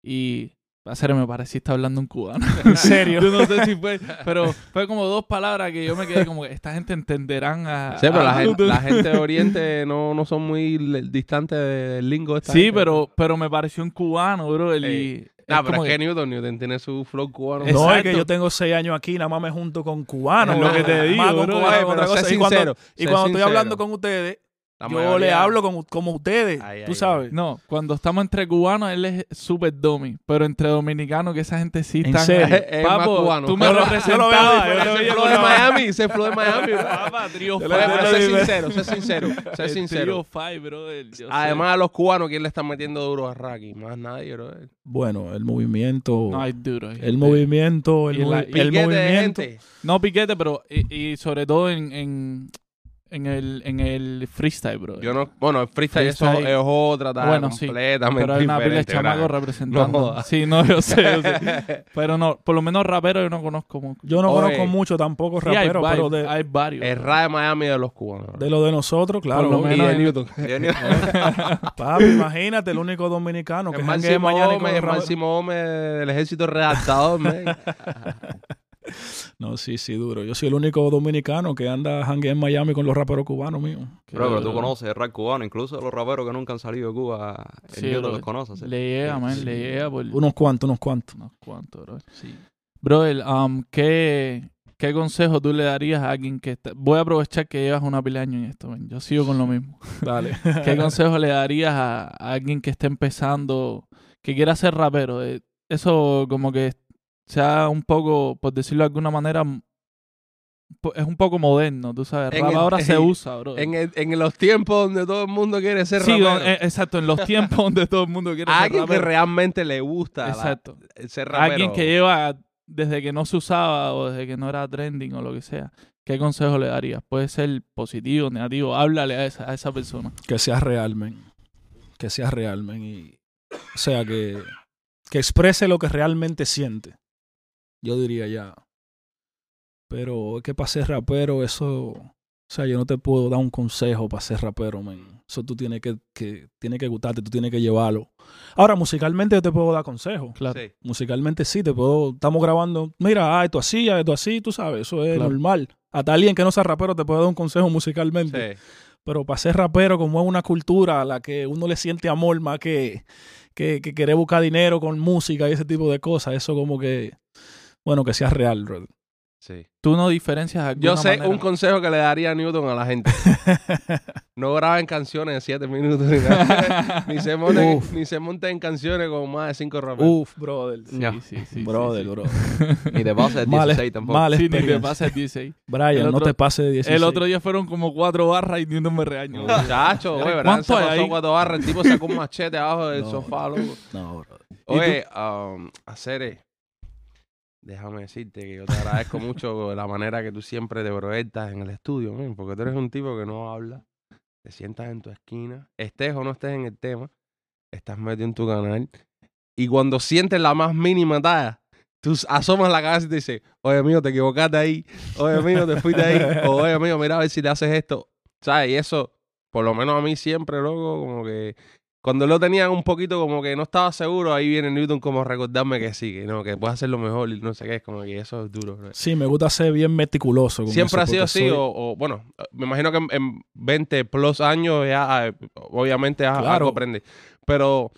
Y, a serio, me pareciste hablando un cubano. <laughs>
¿En serio?
Yo no sé si fue, pero fue como dos palabras que yo me quedé como que esta gente entenderán a...
Sí, pero la gente, la gente de Oriente <laughs> no, no son muy distantes del lingo esta
Sí,
gente.
pero, pero me pareció un cubano, bro. el-.
Nah,
es
pero es que Newton, Newton tiene su flow cubano.
No, es que yo tengo seis años aquí, nada más me junto con cubanos.
Es lo que te digo,
más con cubanos otra. Y cuando, y estoy hablando con ustedes,
La
yo le
mayoría-
hablo como, como ustedes,
Ay,
tú
ay,
sabes.
No, cuando estamos entre cubanos, él es súper domi. Pero entre dominicanos, que esa gente sí
¿En
está.
serio? <laughs>
Es más
Papo,
cubano.
tú me
lo- yo lo
representabas.
veo
yo lo
Ese
veía
flow de Miami, ese flow de <laughs> Miami.
Papá, Trio
sé sincero, sé sincero, <laughs> sé sincero. Además a los cubanos, ¿quién le está metiendo duro a Raki? Más nadie, bro.
Bueno, el movimiento,
No hay duro.
el movimiento, el, movimiento.
No piquete, pero. Y sobre todo en, en, el, en el freestyle, bro.
Yo no, bueno, el freestyle, eso
Freestyle.
es otra tarea
Bueno, sí, pero hay una pila de chamacos representando.
No
sí, no, yo sé, yo sé. <laughs> Pero no, por lo menos rapero yo no conozco mucho.
Yo no
Oye.
conozco mucho tampoco
Sí, hay,
raperos,
vari-
pero de,
hay varios.
El rap de Miami de los cubanos.
de lo de nosotros, claro.
Por lo
y
menos
de
en-
Newton. <laughs> <laughs>
Papi, imagínate, el único dominicano que
El
janguee
Máximo
y
Gómez,
el
Máximo Gómez del ejército redactador, man.
No, sí, sí, duro. Yo soy el único dominicano que anda janguea en Miami con los raperos cubanos míos.
Bro, pero tú conoces el rap cubano, incluso los raperos que nunca han salido de Cuba, el
Sí, bro.
los conoce. ¿sí?
Le llega, man,
Sí.
le llega por
Unos cuantos, unos cuantos.
unos cuantos, bro. Sí. Brother, um, ¿qué, ¿qué consejo tú le darías a alguien que está... Voy a aprovechar que llevas una pila de años en esto, man. Yo sigo con lo mismo. <laughs> <laughs>
Dale.
¿Qué consejo le darías a, a alguien que esté empezando, que quiera ser rapero? Eh, Eso como que sea un poco, por decirlo de alguna manera, es un poco moderno, tú sabes.
En
Rap
el-
ahora se <laughs> usa, bro.
En, el- en los tiempos donde todo el mundo quiere ser
Sí,
rapero.
eh, exacto, en los <laughs> tiempos donde todo el mundo quiere ser
alguien que
rapero.
realmente le gusta la-
Exacto.
ser rapero.
Alguien que lleva desde que no se usaba o desde que no era trending o lo que sea. ¿Qué consejo le darías? Puede ser positivo, negativo. Háblale a esa, a esa persona.
que seas real, men. Que seas real, men. Y, o sea, que, que exprese lo que realmente siente. Yo diría ya. Pero es que para ser rapero, eso. O sea, yo no te puedo dar un consejo para ser rapero, men. Eso tú tienes que, que, tiene que gustarte, tú tienes que llevarlo. Ahora, musicalmente yo te puedo dar consejos.
Claro.
Sí.
Musicalmente sí, te puedo. Estamos grabando. Mira, ah, esto así, ah, esto así, tú sabes, eso es
Claro.
normal. Hasta alguien que no sea rapero te puede dar un consejo musicalmente.
Sí.
Pero para ser rapero, como es una cultura a la que uno le siente amor más que, que, que querer buscar dinero con música y ese tipo de cosas, eso como que, bueno, que sea real, bro.
Sí.
Tú no diferencias de alguna
Yo sé
manera.
un consejo que le daría a Newton a la gente. <laughs> No graben canciones de 7 minutos ni nada. <laughs> ni, se monten, ni se monten en canciones con más de 5 raperos.
Uf, brother.
Sí,
Ya.
sí, sí, sí,
brother,
sí.
brother. <laughs>
Ni te pases de
Mal,
16 tampoco.
mal
Sí, ni te el 16.
Brian,
El
no
otro-
te pases de 16.
El otro día fueron como cuatro barras y ni uno me regañó.
Muchacho, güey, ¿verdad?
¿Cuánto
Se
hay
pasó
ahí?
cuatro barras. El tipo sacó un machete abajo del
No.
sofá, loco.
No, bro.
Oye, um, Acere, déjame decirte que yo te agradezco mucho la manera que tú siempre te proyectas en el estudio, porque tú eres un tipo que no habla, te sientas en tu esquina, estés o no estés en el tema, estás metido en tu canal, y cuando sientes la más mínima talla, tú asomas la cabeza y te dices, oye, mío, te equivocaste ahí, oye, mío, te fuiste ahí, o oye, mío, mira a ver si le haces esto, ¿sabes? Y eso, por lo menos a mí siempre, loco, como que cuando lo tenían un poquito como que no estaba seguro, ahí viene Newton como recordarme que sí, que no, que puedes hacerlo mejor y no sé qué, es como que eso es duro.
Sí, me gusta ser bien meticuloso. con
Siempre
eso,
ha sido así,
soy-
o, o, bueno, me imagino que en, en 20 plus años ya, eh, obviamente, ya
Claro.
algo aprendes. Pero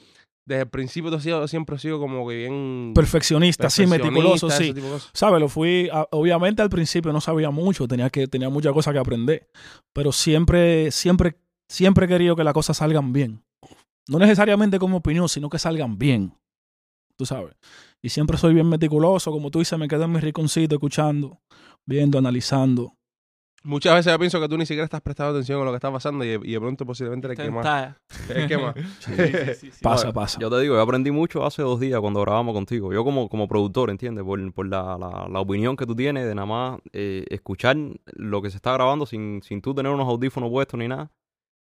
desde el principio tú has sido, siempre has sido como que bien...
Perfeccionista, sí, meticuloso, sí. ¿Sabes? Lo fui, a- obviamente al principio no sabía mucho, tenía que tenía muchas cosas que aprender, pero siempre siempre siempre he querido que las cosas salgan bien. No necesariamente como opinión, sino que salgan bien. Tú sabes. Y siempre soy bien meticuloso, como tú dices, me quedo en mi rinconcito escuchando, viendo, analizando.
Muchas veces yo pienso que tú ni siquiera estás prestando atención a lo que está pasando y, y de pronto posiblemente eres el que más... El que más. <laughs>
Sí, <laughs> sí, sí, sí.
Pasa, pasa.
Yo te digo, yo aprendí mucho hace dos días cuando grabamos contigo. Yo como, como productor, ¿entiendes? Por, por la, la, la opinión que tú tienes de nada más eh, escuchar lo que se está grabando sin, sin tú tener unos audífonos puestos ni nada.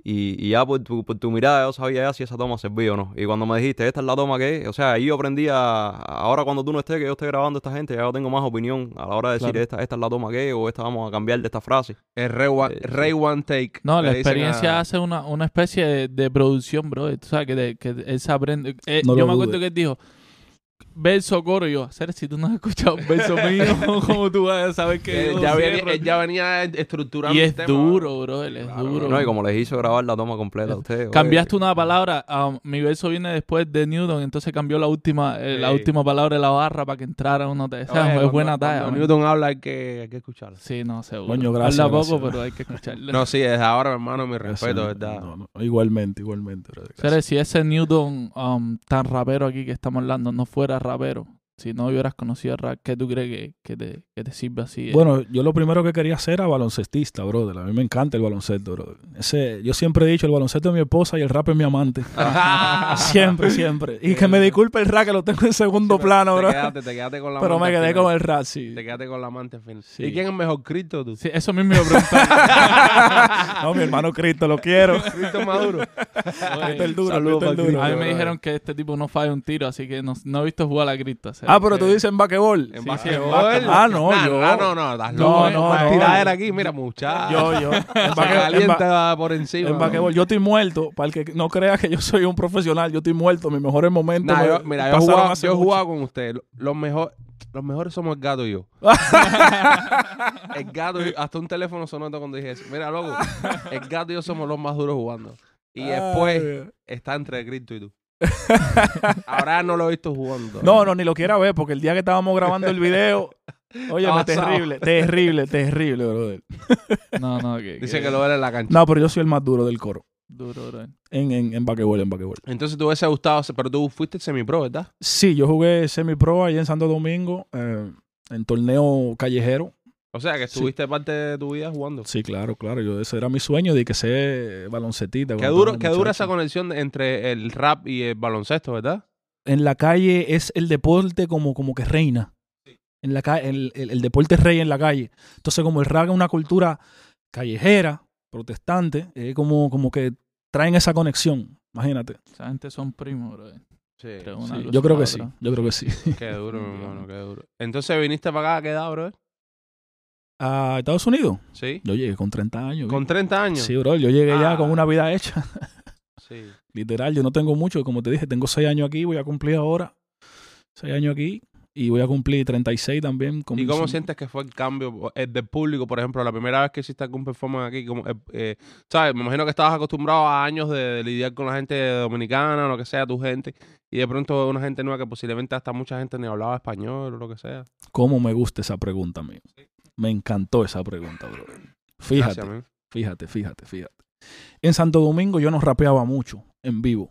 Y, y ya por tu, por tu mirada yo sabía ya si esa toma servía o no. Y cuando me dijiste, esta es la toma que es, o sea, ahí yo aprendí a, ahora cuando tú no estés, que yo esté grabando a esta gente, ya yo tengo más opinión a la hora de decir,
Claro.
esta, esta es la toma que es, o esta vamos a cambiar de esta frase.
El Ray One,
Eh.
Ray One Take.
No, la experiencia
a-
hace una, una especie de, de producción, bro. Tú sabes que, de- que él se aprende. Eh,
No
yo me acuerdo que él dijo, verso, coro. Y yo, hacer si tú no has escuchado un verso <laughs> mío, ¿cómo tú vas a saber que
Él
yo
ya, venía,
cierro?
él ya venía estructurando
Y
el
es
tema.
duro, bro. Él es
Claro,
duro.
No, y como les hizo grabar la toma completa a ustedes. oye,
Cambiaste una palabra, um, mi verso viene después de Newton, entonces cambió la última, eh, la última palabra de la barra para que entrara uno de esas.
Oye,
es
cuando-
buena talla.
Newton habla hay que, hay que escucharlo.
Sí, no, seguro.
Coño, gracias,
Habla
gracias.
poco, pero hay que escucharlo.
No, sí, desde ahora, hermano, mi
Gracias.
respeto, ¿verdad?
No, no, igualmente, igualmente.
Seres, si ese Newton um, tan rapero aquí que estamos hablando no fuera rapero, si no hubieras conocido el rap, ¿qué tú crees que, que te, que te sirve así? eh?
Bueno, yo lo primero que quería hacer era baloncestista, brother. A mí me encanta el baloncesto, brother. Ese, yo siempre he dicho, el baloncesto es mi esposa y el rap es mi amante. <laughs> siempre, siempre. Y que me disculpe el rap, que lo tengo en segundo plano,
te
bro.
quedaste, te quedaste con la
Pero me
amante
quedé con el rap, sí.
Te quedaste con la amante al final.
Sí.
¿Y quién es mejor, Cristo tú?
Sí, eso mismo iba a preguntar. <laughs>
No, mi hermano Cristo, lo quiero. <laughs>
Cristo Maduro.
Cristo el duro,
Saludos
Cristo el duro.
a mí me dijeron que este tipo no falla un tiro, así que no, no he visto jugar a Cristo. o sea,
Ah, pero tú dices en basquetbol.
En
en
Ah, no,
Nah,
yo-
nah, no, no, estás
No,
loco.
no, no.
tiradera aquí, mira, muchacho.
Yo, yo. <laughs> En
calienta por encima.
en basquetbol. Yo estoy muerto. Para el que no crea que yo soy un profesional, yo estoy muerto. Mis mejores momentos.
Nah,
me
yo- mira, yo he jugado, yo jugado con usted. Los mejores, los mejores somos el gato y yo. <laughs> el gato y hasta un teléfono sonó cuando dije eso. Mira, loco, el gato y yo somos los más duros jugando. Y después
Ay.
está entre Cristo y tú. <laughs> Ahora no lo he visto jugando.
No, no, ni lo quiera ver, porque el día que estábamos grabando el video, <laughs> oye, terrible, terrible, terrible, brother.
No, no, <laughs> que,
Dice que lo ve en la cancha.
No, pero yo soy el más duro del coro.
duro, bro.
En, en, en basquetbol, en basquetbol.
Entonces tú hubiese gustado, pero tú fuiste semipro, ¿verdad?
Sí, yo jugué semi-pro ahí en Santo Domingo, eh, en torneo callejero.
O sea, que
Sí.
estuviste parte de tu vida jugando.
Sí, claro, claro. Yo, ese era mi sueño de que sé baloncetita.
Qué duro, qué dura esa conexión entre el rap y el baloncesto, ¿verdad?
En la calle es el deporte como, como que reina. En la calle, el, el- el deporte es rey en la calle. Entonces, como el rap es una cultura callejera, protestante, es como, como que traen esa conexión. Imagínate.
Esa gente son primos, bro.
Sí.
Sí, yo creo que sí. Yo creo que sí.
Qué duro, mi hermano, qué duro. <laughs> Entonces viniste para acá, ¿a qué edad, bro?
A Estados Unidos.
Sí.
Yo llegué con 30 años.
Con 30 años.
Sí, bro. Yo llegué ya
Ah.
con una vida hecha. <laughs>
Sí.
Literal, yo no tengo mucho. Como te dije, tengo 6 años aquí. Voy a cumplir ahora 6 años aquí. Y voy a cumplir 36 también. con-
¿Y cómo
son-
sientes que fue el cambio eh, del público, por ejemplo, la primera vez que hiciste algún performance aquí? Como, eh, eh, ¿Sabes? Me imagino que estabas acostumbrado a años de, de lidiar con la gente dominicana o lo que sea, tu gente, y de pronto una gente nueva que posiblemente hasta mucha gente ni hablaba español o lo que sea.
¿Cómo me gusta esa pregunta, amigo? Me encantó esa pregunta, bro. Fíjate,
Gracias,
fíjate, fíjate, fíjate. En Santo Domingo yo no rapeaba mucho en vivo.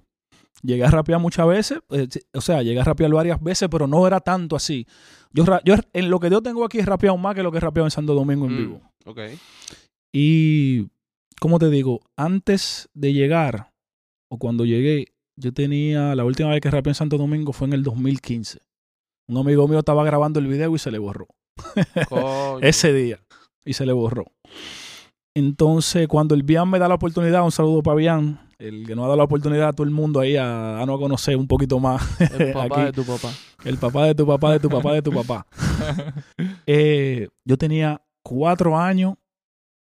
Llegué a rapear muchas veces, eh, o sea, llegué a rapear varias veces, pero no era tanto así. Yo, yo en lo que yo tengo aquí he rapeado más que lo que he rapeado en Santo Domingo en
Mm.
vivo.
Ok.
Y, ¿cómo te digo? Antes de llegar, o cuando llegué, yo tenía, la última vez que rapeé en Santo Domingo fue en el 2015. Un amigo mío estaba grabando el video y se le borró. Ese día y se le borró. Entonces, cuando el Bian me da la oportunidad, un saludo para Bian, el que nos ha dado la oportunidad a todo el mundo ahí a, a no conocer un poquito más <laughs>
El papá
Aquí.
de tu papá.
el papá de tu papá, de tu papá, de tu papá. <laughs> Eh, yo tenía cuatro años,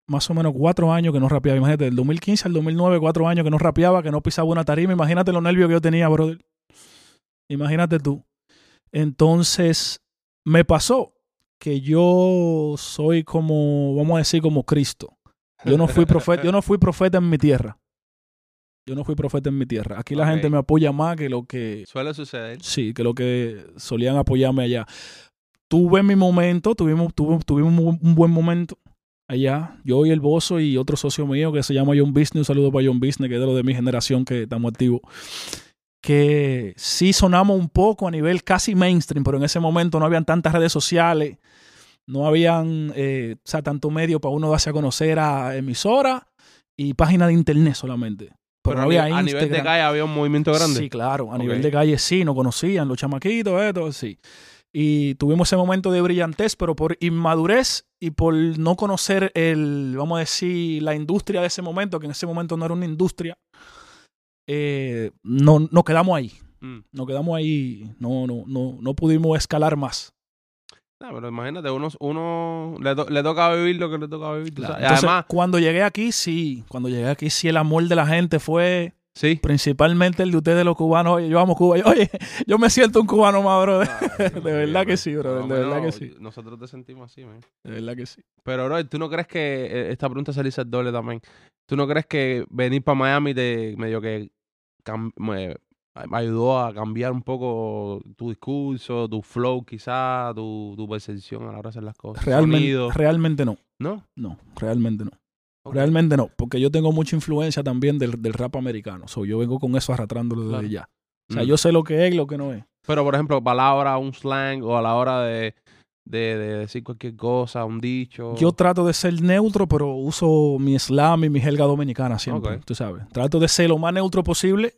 más o menos cuatro años que no rapeaba. Imagínate, del 2015 al 2009, cuatro años que no rapeaba, que no pisaba una tarima. Imagínate los nervios que yo tenía, brother. Imagínate tú. Entonces, me pasó que yo soy como, vamos a decir, como Cristo. Yo no fui profeta, yo no fui profeta en mi tierra. Yo no fui profeta en mi tierra. Aquí la gente me apoya más que lo que
Suele suceder.
Sí, que lo que solían apoyarme allá. Tuve mi momento, tuvimos, tuve- tuvimos un buen momento allá. Yo y el Bozo y otro socio mío que se llama John Business. Un saludo para John Business, que es de los de mi generación que estamos activos. Que sí sonamos un poco a nivel casi mainstream, pero en ese momento no habían tantas redes sociales, no habían, eh, o sea, tanto medio para uno darse a conocer a emisora y página de internet solamente. Pero, no había
a nivel de calle había un movimiento grande.
Sí, claro. A nivel de calle sí, nos conocían, los chamaquitos, esto, sí. Y tuvimos ese momento de brillantez, pero por inmadurez y por no conocer el, vamos a decir, la industria de ese momento, que en ese momento no era una industria, eh, no, nos quedamos ahí.
Mm.
Nos quedamos ahí. No, no, no, no pudimos escalar más.
No, pero imagínate, uno, uno le, to- le toca vivir lo que le toca vivir.
Claro. Entonces,
además,
cuando llegué aquí, sí. Cuando llegué aquí, sí, el amor de la gente fue
sí.
principalmente el de ustedes, los cubanos. Oye, yo amo Cuba. Oye, yo me siento un cubano más, bro. <laughs> De verdad que sí, brother, de verdad que sí.
Nosotros te sentimos así, man.
De verdad que sí.
Pero, bro, ¿tú no crees que eh, esta pregunta se le hizo el doble también? ¿Tú no crees que venir para Miami te medio que cam- me ayudó a cambiar un poco tu discurso, tu flow quizá, tu, tu percepción a la hora de hacer las cosas?
Realmente, realmente no.
¿No?
No, realmente no. Realmente no, porque yo tengo mucha influencia también del, del rap americano. So, yo vengo con eso arrastrándolo desde
Claro.
ya. O sea,
Mm.
yo sé lo que es y lo que no es.
Pero, por ejemplo, palabra, un slang o a la hora de, de, de decir cualquier cosa, un dicho.
Yo trato de ser neutro, pero uso mi slam y mi jerga dominicana siempre, tú sabes. Trato de ser lo más neutro posible.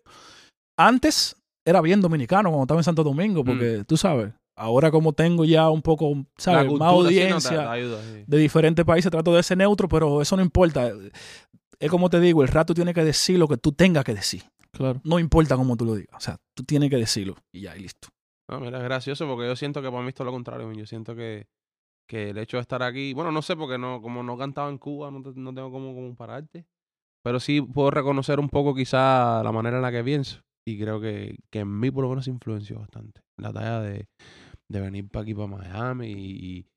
Antes era bien dominicano cuando estaba en Santo Domingo, porque tú sabes, ahora como tengo ya un poco, ¿sabes?
cultura,
más
sí, no, te-
audiencia
te ayuda, sí.
de diferentes países, trato de ser neutro, pero eso no importa. Es como te digo, el rato tiene que decir lo que tú tengas que decir.
Claro.
No importa cómo tú lo digas. O sea, tú tienes que decirlo y ya, y listo.
No, mira, es gracioso porque yo siento que para mí es lo contrario. Yo siento que, que el hecho de estar aquí, bueno, no sé porque no, como no cantaba en Cuba, no, te- no tengo como compararte. Pero sí puedo reconocer un poco quizá la manera en la que pienso. Y creo que, que en mí por lo menos influenció bastante. La talla de, de venir para aquí, para Miami y,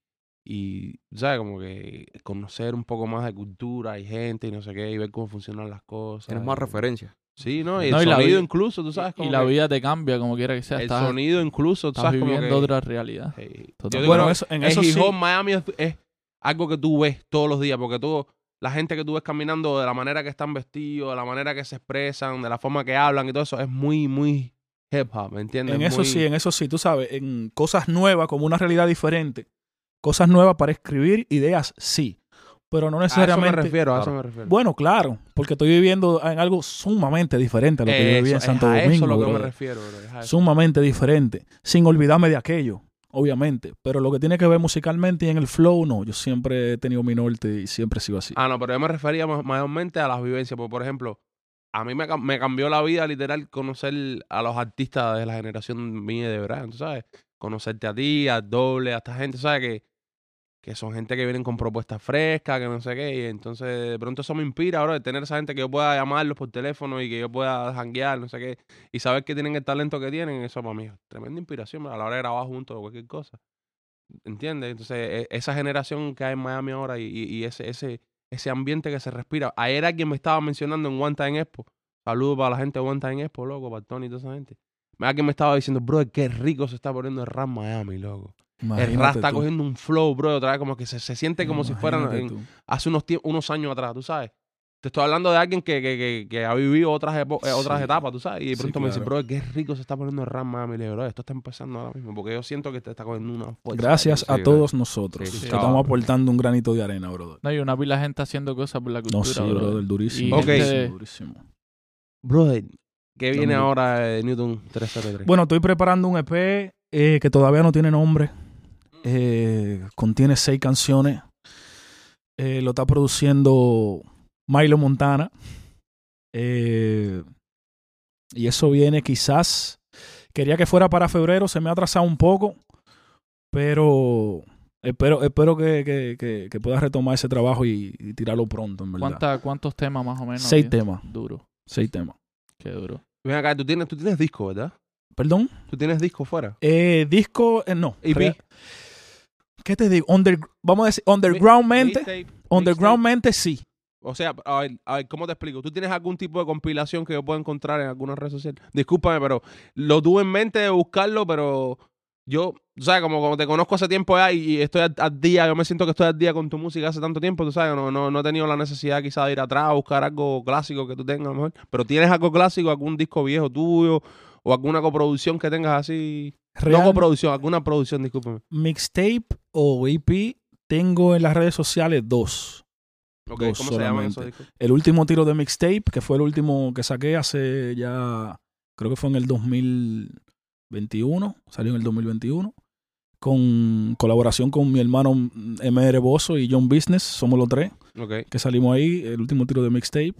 y, ¿sabes? Como que conocer un poco más de cultura y gente y no sé qué, y ver cómo funcionan las cosas.
Tienes más
y-
referencias.
Sí, ¿no? Y
No,
el
y la
sonido
vida-
incluso, tú sabes.
y
como
la
que
vida te cambia como quiera que sea.
El
Estás,
sonido incluso, tú
estás
sabes como
viviendo
que...
otra realidad.
Hey,
Bueno, eso, en
el
eso sí.
Miami es, es algo que tú ves todos los días, porque tú, la gente que tú ves caminando, de la manera que están vestidos, de la manera que se expresan, de la forma que hablan y todo eso, es muy, muy hip hop, ¿me entiendes?
En eso sí, en eso sí, tú sabes, en cosas nuevas, como una realidad diferente, cosas nuevas para escribir, ideas sí, pero no
A eso
necesariamente.
me refiero, a eso me refiero.
Bueno, claro, porque estoy viviendo en algo sumamente diferente a lo que yo viví en Santo
es a
Domingo.
eso es lo que me refiero, bro, es a eso.
Sumamente diferente, sin olvidarme de aquello, obviamente. Pero lo que tiene que ver musicalmente y en el flow, no. Yo siempre he tenido mi norte y siempre he sido así.
Ah, no, pero yo me refería ma- mayormente a las vivencias. Porque, por ejemplo, a mí me, cam- me cambió la vida literal conocer a los artistas de la generación mía de verdad, ¿tú sabes? Conocerte a ti, a Doble, a esta gente, ¿sabes? Que, que son gente que vienen con propuestas frescas, que no sé qué. Y entonces, de pronto eso me inspira, ahora de tener esa gente que yo pueda llamarlos por teléfono y que yo pueda janguear, no sé qué. Y saber que tienen el talento que tienen, eso para mí es tremenda inspiración a la hora de grabar juntos o cualquier cosa. ¿Entiendes? Entonces, e- esa generación que hay en Miami ahora y, ese, ese, ese ambiente que se respira. Ayer alguien me estaba mencionando en One Time Expo. Saludos para la gente de One Time Expo, loco, para Tony y toda esa gente. Alguien me estaba diciendo, bro, qué rico se está poniendo el rap Miami, loco. El rap está
tú.
cogiendo un flow, bro, otra vez como que se, se siente como si fueran en- hace unos, unos años atrás, tú sabes. Te estoy hablando de alguien que, que, que, que ha vivido otras, eh, otras
Sí.
etapas, tú sabes. Y de
Sí,
pronto me dice, bro, qué rico se está poniendo el rap Miami. Le digo, bro, esto está empezando ahora mismo. Porque yo siento que te está cogiendo una fuerza.
Gracias a
sí,
todos nosotros
sí,
que
sí,
estamos aportando un granito de arena, brother.
No, hay una pila de gente haciendo cosas por la cultura.
No, sí,
brother.
brother, durísimo.
Y
Ok.
gente-
durísimo.
Brother, ¿qué viene ahora de Newton 303?
Bueno, estoy preparando un EP eh, que todavía no tiene nombre. Eh, contiene seis canciones. Eh, lo está produciendo Milo Montana. Eh, y eso viene quizás. Quería que fuera para febrero, se me ha atrasado un poco. Pero espero, espero que, que, que- que pueda retomar ese trabajo y, y tirarlo pronto, en verdad.
¿Cuánta- ¿Cuántos temas más o menos?
Seis
tío?
temas.
Duro.
Seis temas.
Qué duro.
Ven acá, tú tienes, tú tienes disco, ¿verdad?
¿Perdón?
Tú tienes disco fuera.
Eh, disco, eh, no.
EP.
Real- ¿Qué te digo? Under, vamos a decir, undergroundmente,
Mixtape,
undergroundmente sí.
O sea, a ver, a ver, ¿cómo te explico? ¿Tú tienes algún tipo de compilación que yo pueda encontrar en alguna red social? Discúlpame, pero lo tuve en mente de buscarlo, pero yo, o sea, como, como te conozco hace tiempo ya y, y estoy al, al día, yo me siento que estoy al día con tu música hace tanto tiempo, tú sabes, no, no, no he tenido la necesidad quizá de ir atrás a buscar algo clásico que tú tengas a lo mejor. Pero ¿tienes algo clásico, algún disco viejo tuyo o alguna coproducción que tengas así?
Real
No coproducción, alguna producción, discúlpame.
mixtape o EP tengo en las redes sociales dos. Dos
¿Cómo se llaman esos
solamente.
discos?
El último tiro de mixtape, que fue el último que saqué hace ya, creo que fue en el 2021, salió en el 2021, con colaboración con mi hermano MR Bozo y John Business, somos los tres. Que salimos ahí, el último tiro de mixtape.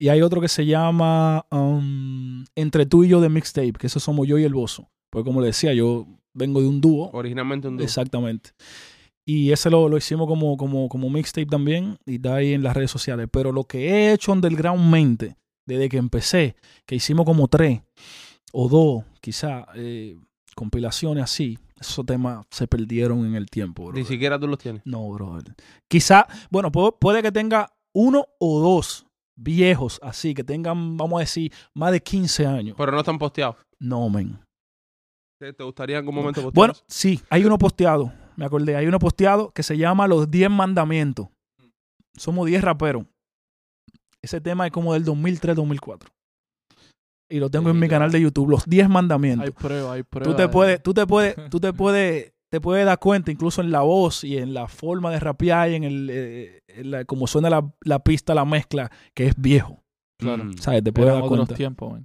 Y hay otro que se llama um, Entre tú y yo de mixtape, que eso somos yo y el Bozo. Porque como le decía, yo vengo de un dúo.
Originalmente un dúo.
Exactamente. Y ese lo, lo hicimos como, como, como mixtape también y está ahí en las redes sociales. Pero lo que he hecho undergroundmente, desde que empecé, que hicimos como tres o dos, quizá, eh, compilaciones así, esos temas se perdieron en el tiempo.
Ni siquiera tú los tienes.
No, brother. Quizá, bueno, puedo- puede que tenga uno o dos viejos así, que tengan, vamos a decir, más de 15 años.
Pero no están posteados.
No, men.
¿Te te gustaría en algún momento postear?
Bueno, sí, hay uno posteado, me acordé, hay uno posteado que se llama Los 10 Mandamientos. Somos 10 raperos. Ese tema es como del 2003-2004. Y lo tengo en mi canal de YouTube, Los 10 Mandamientos.
Hay pruebas, hay pruebas.
Tú te puedes, tú te puedes, tú te puedes, te puedes dar cuenta incluso en la voz y en la forma de rapear y en el, eh, en la- como suena la, la pista, la mezcla, que es viejo.
Claro.
¿Sabes? Te puedes
Eran
dar cuenta.
tiempos.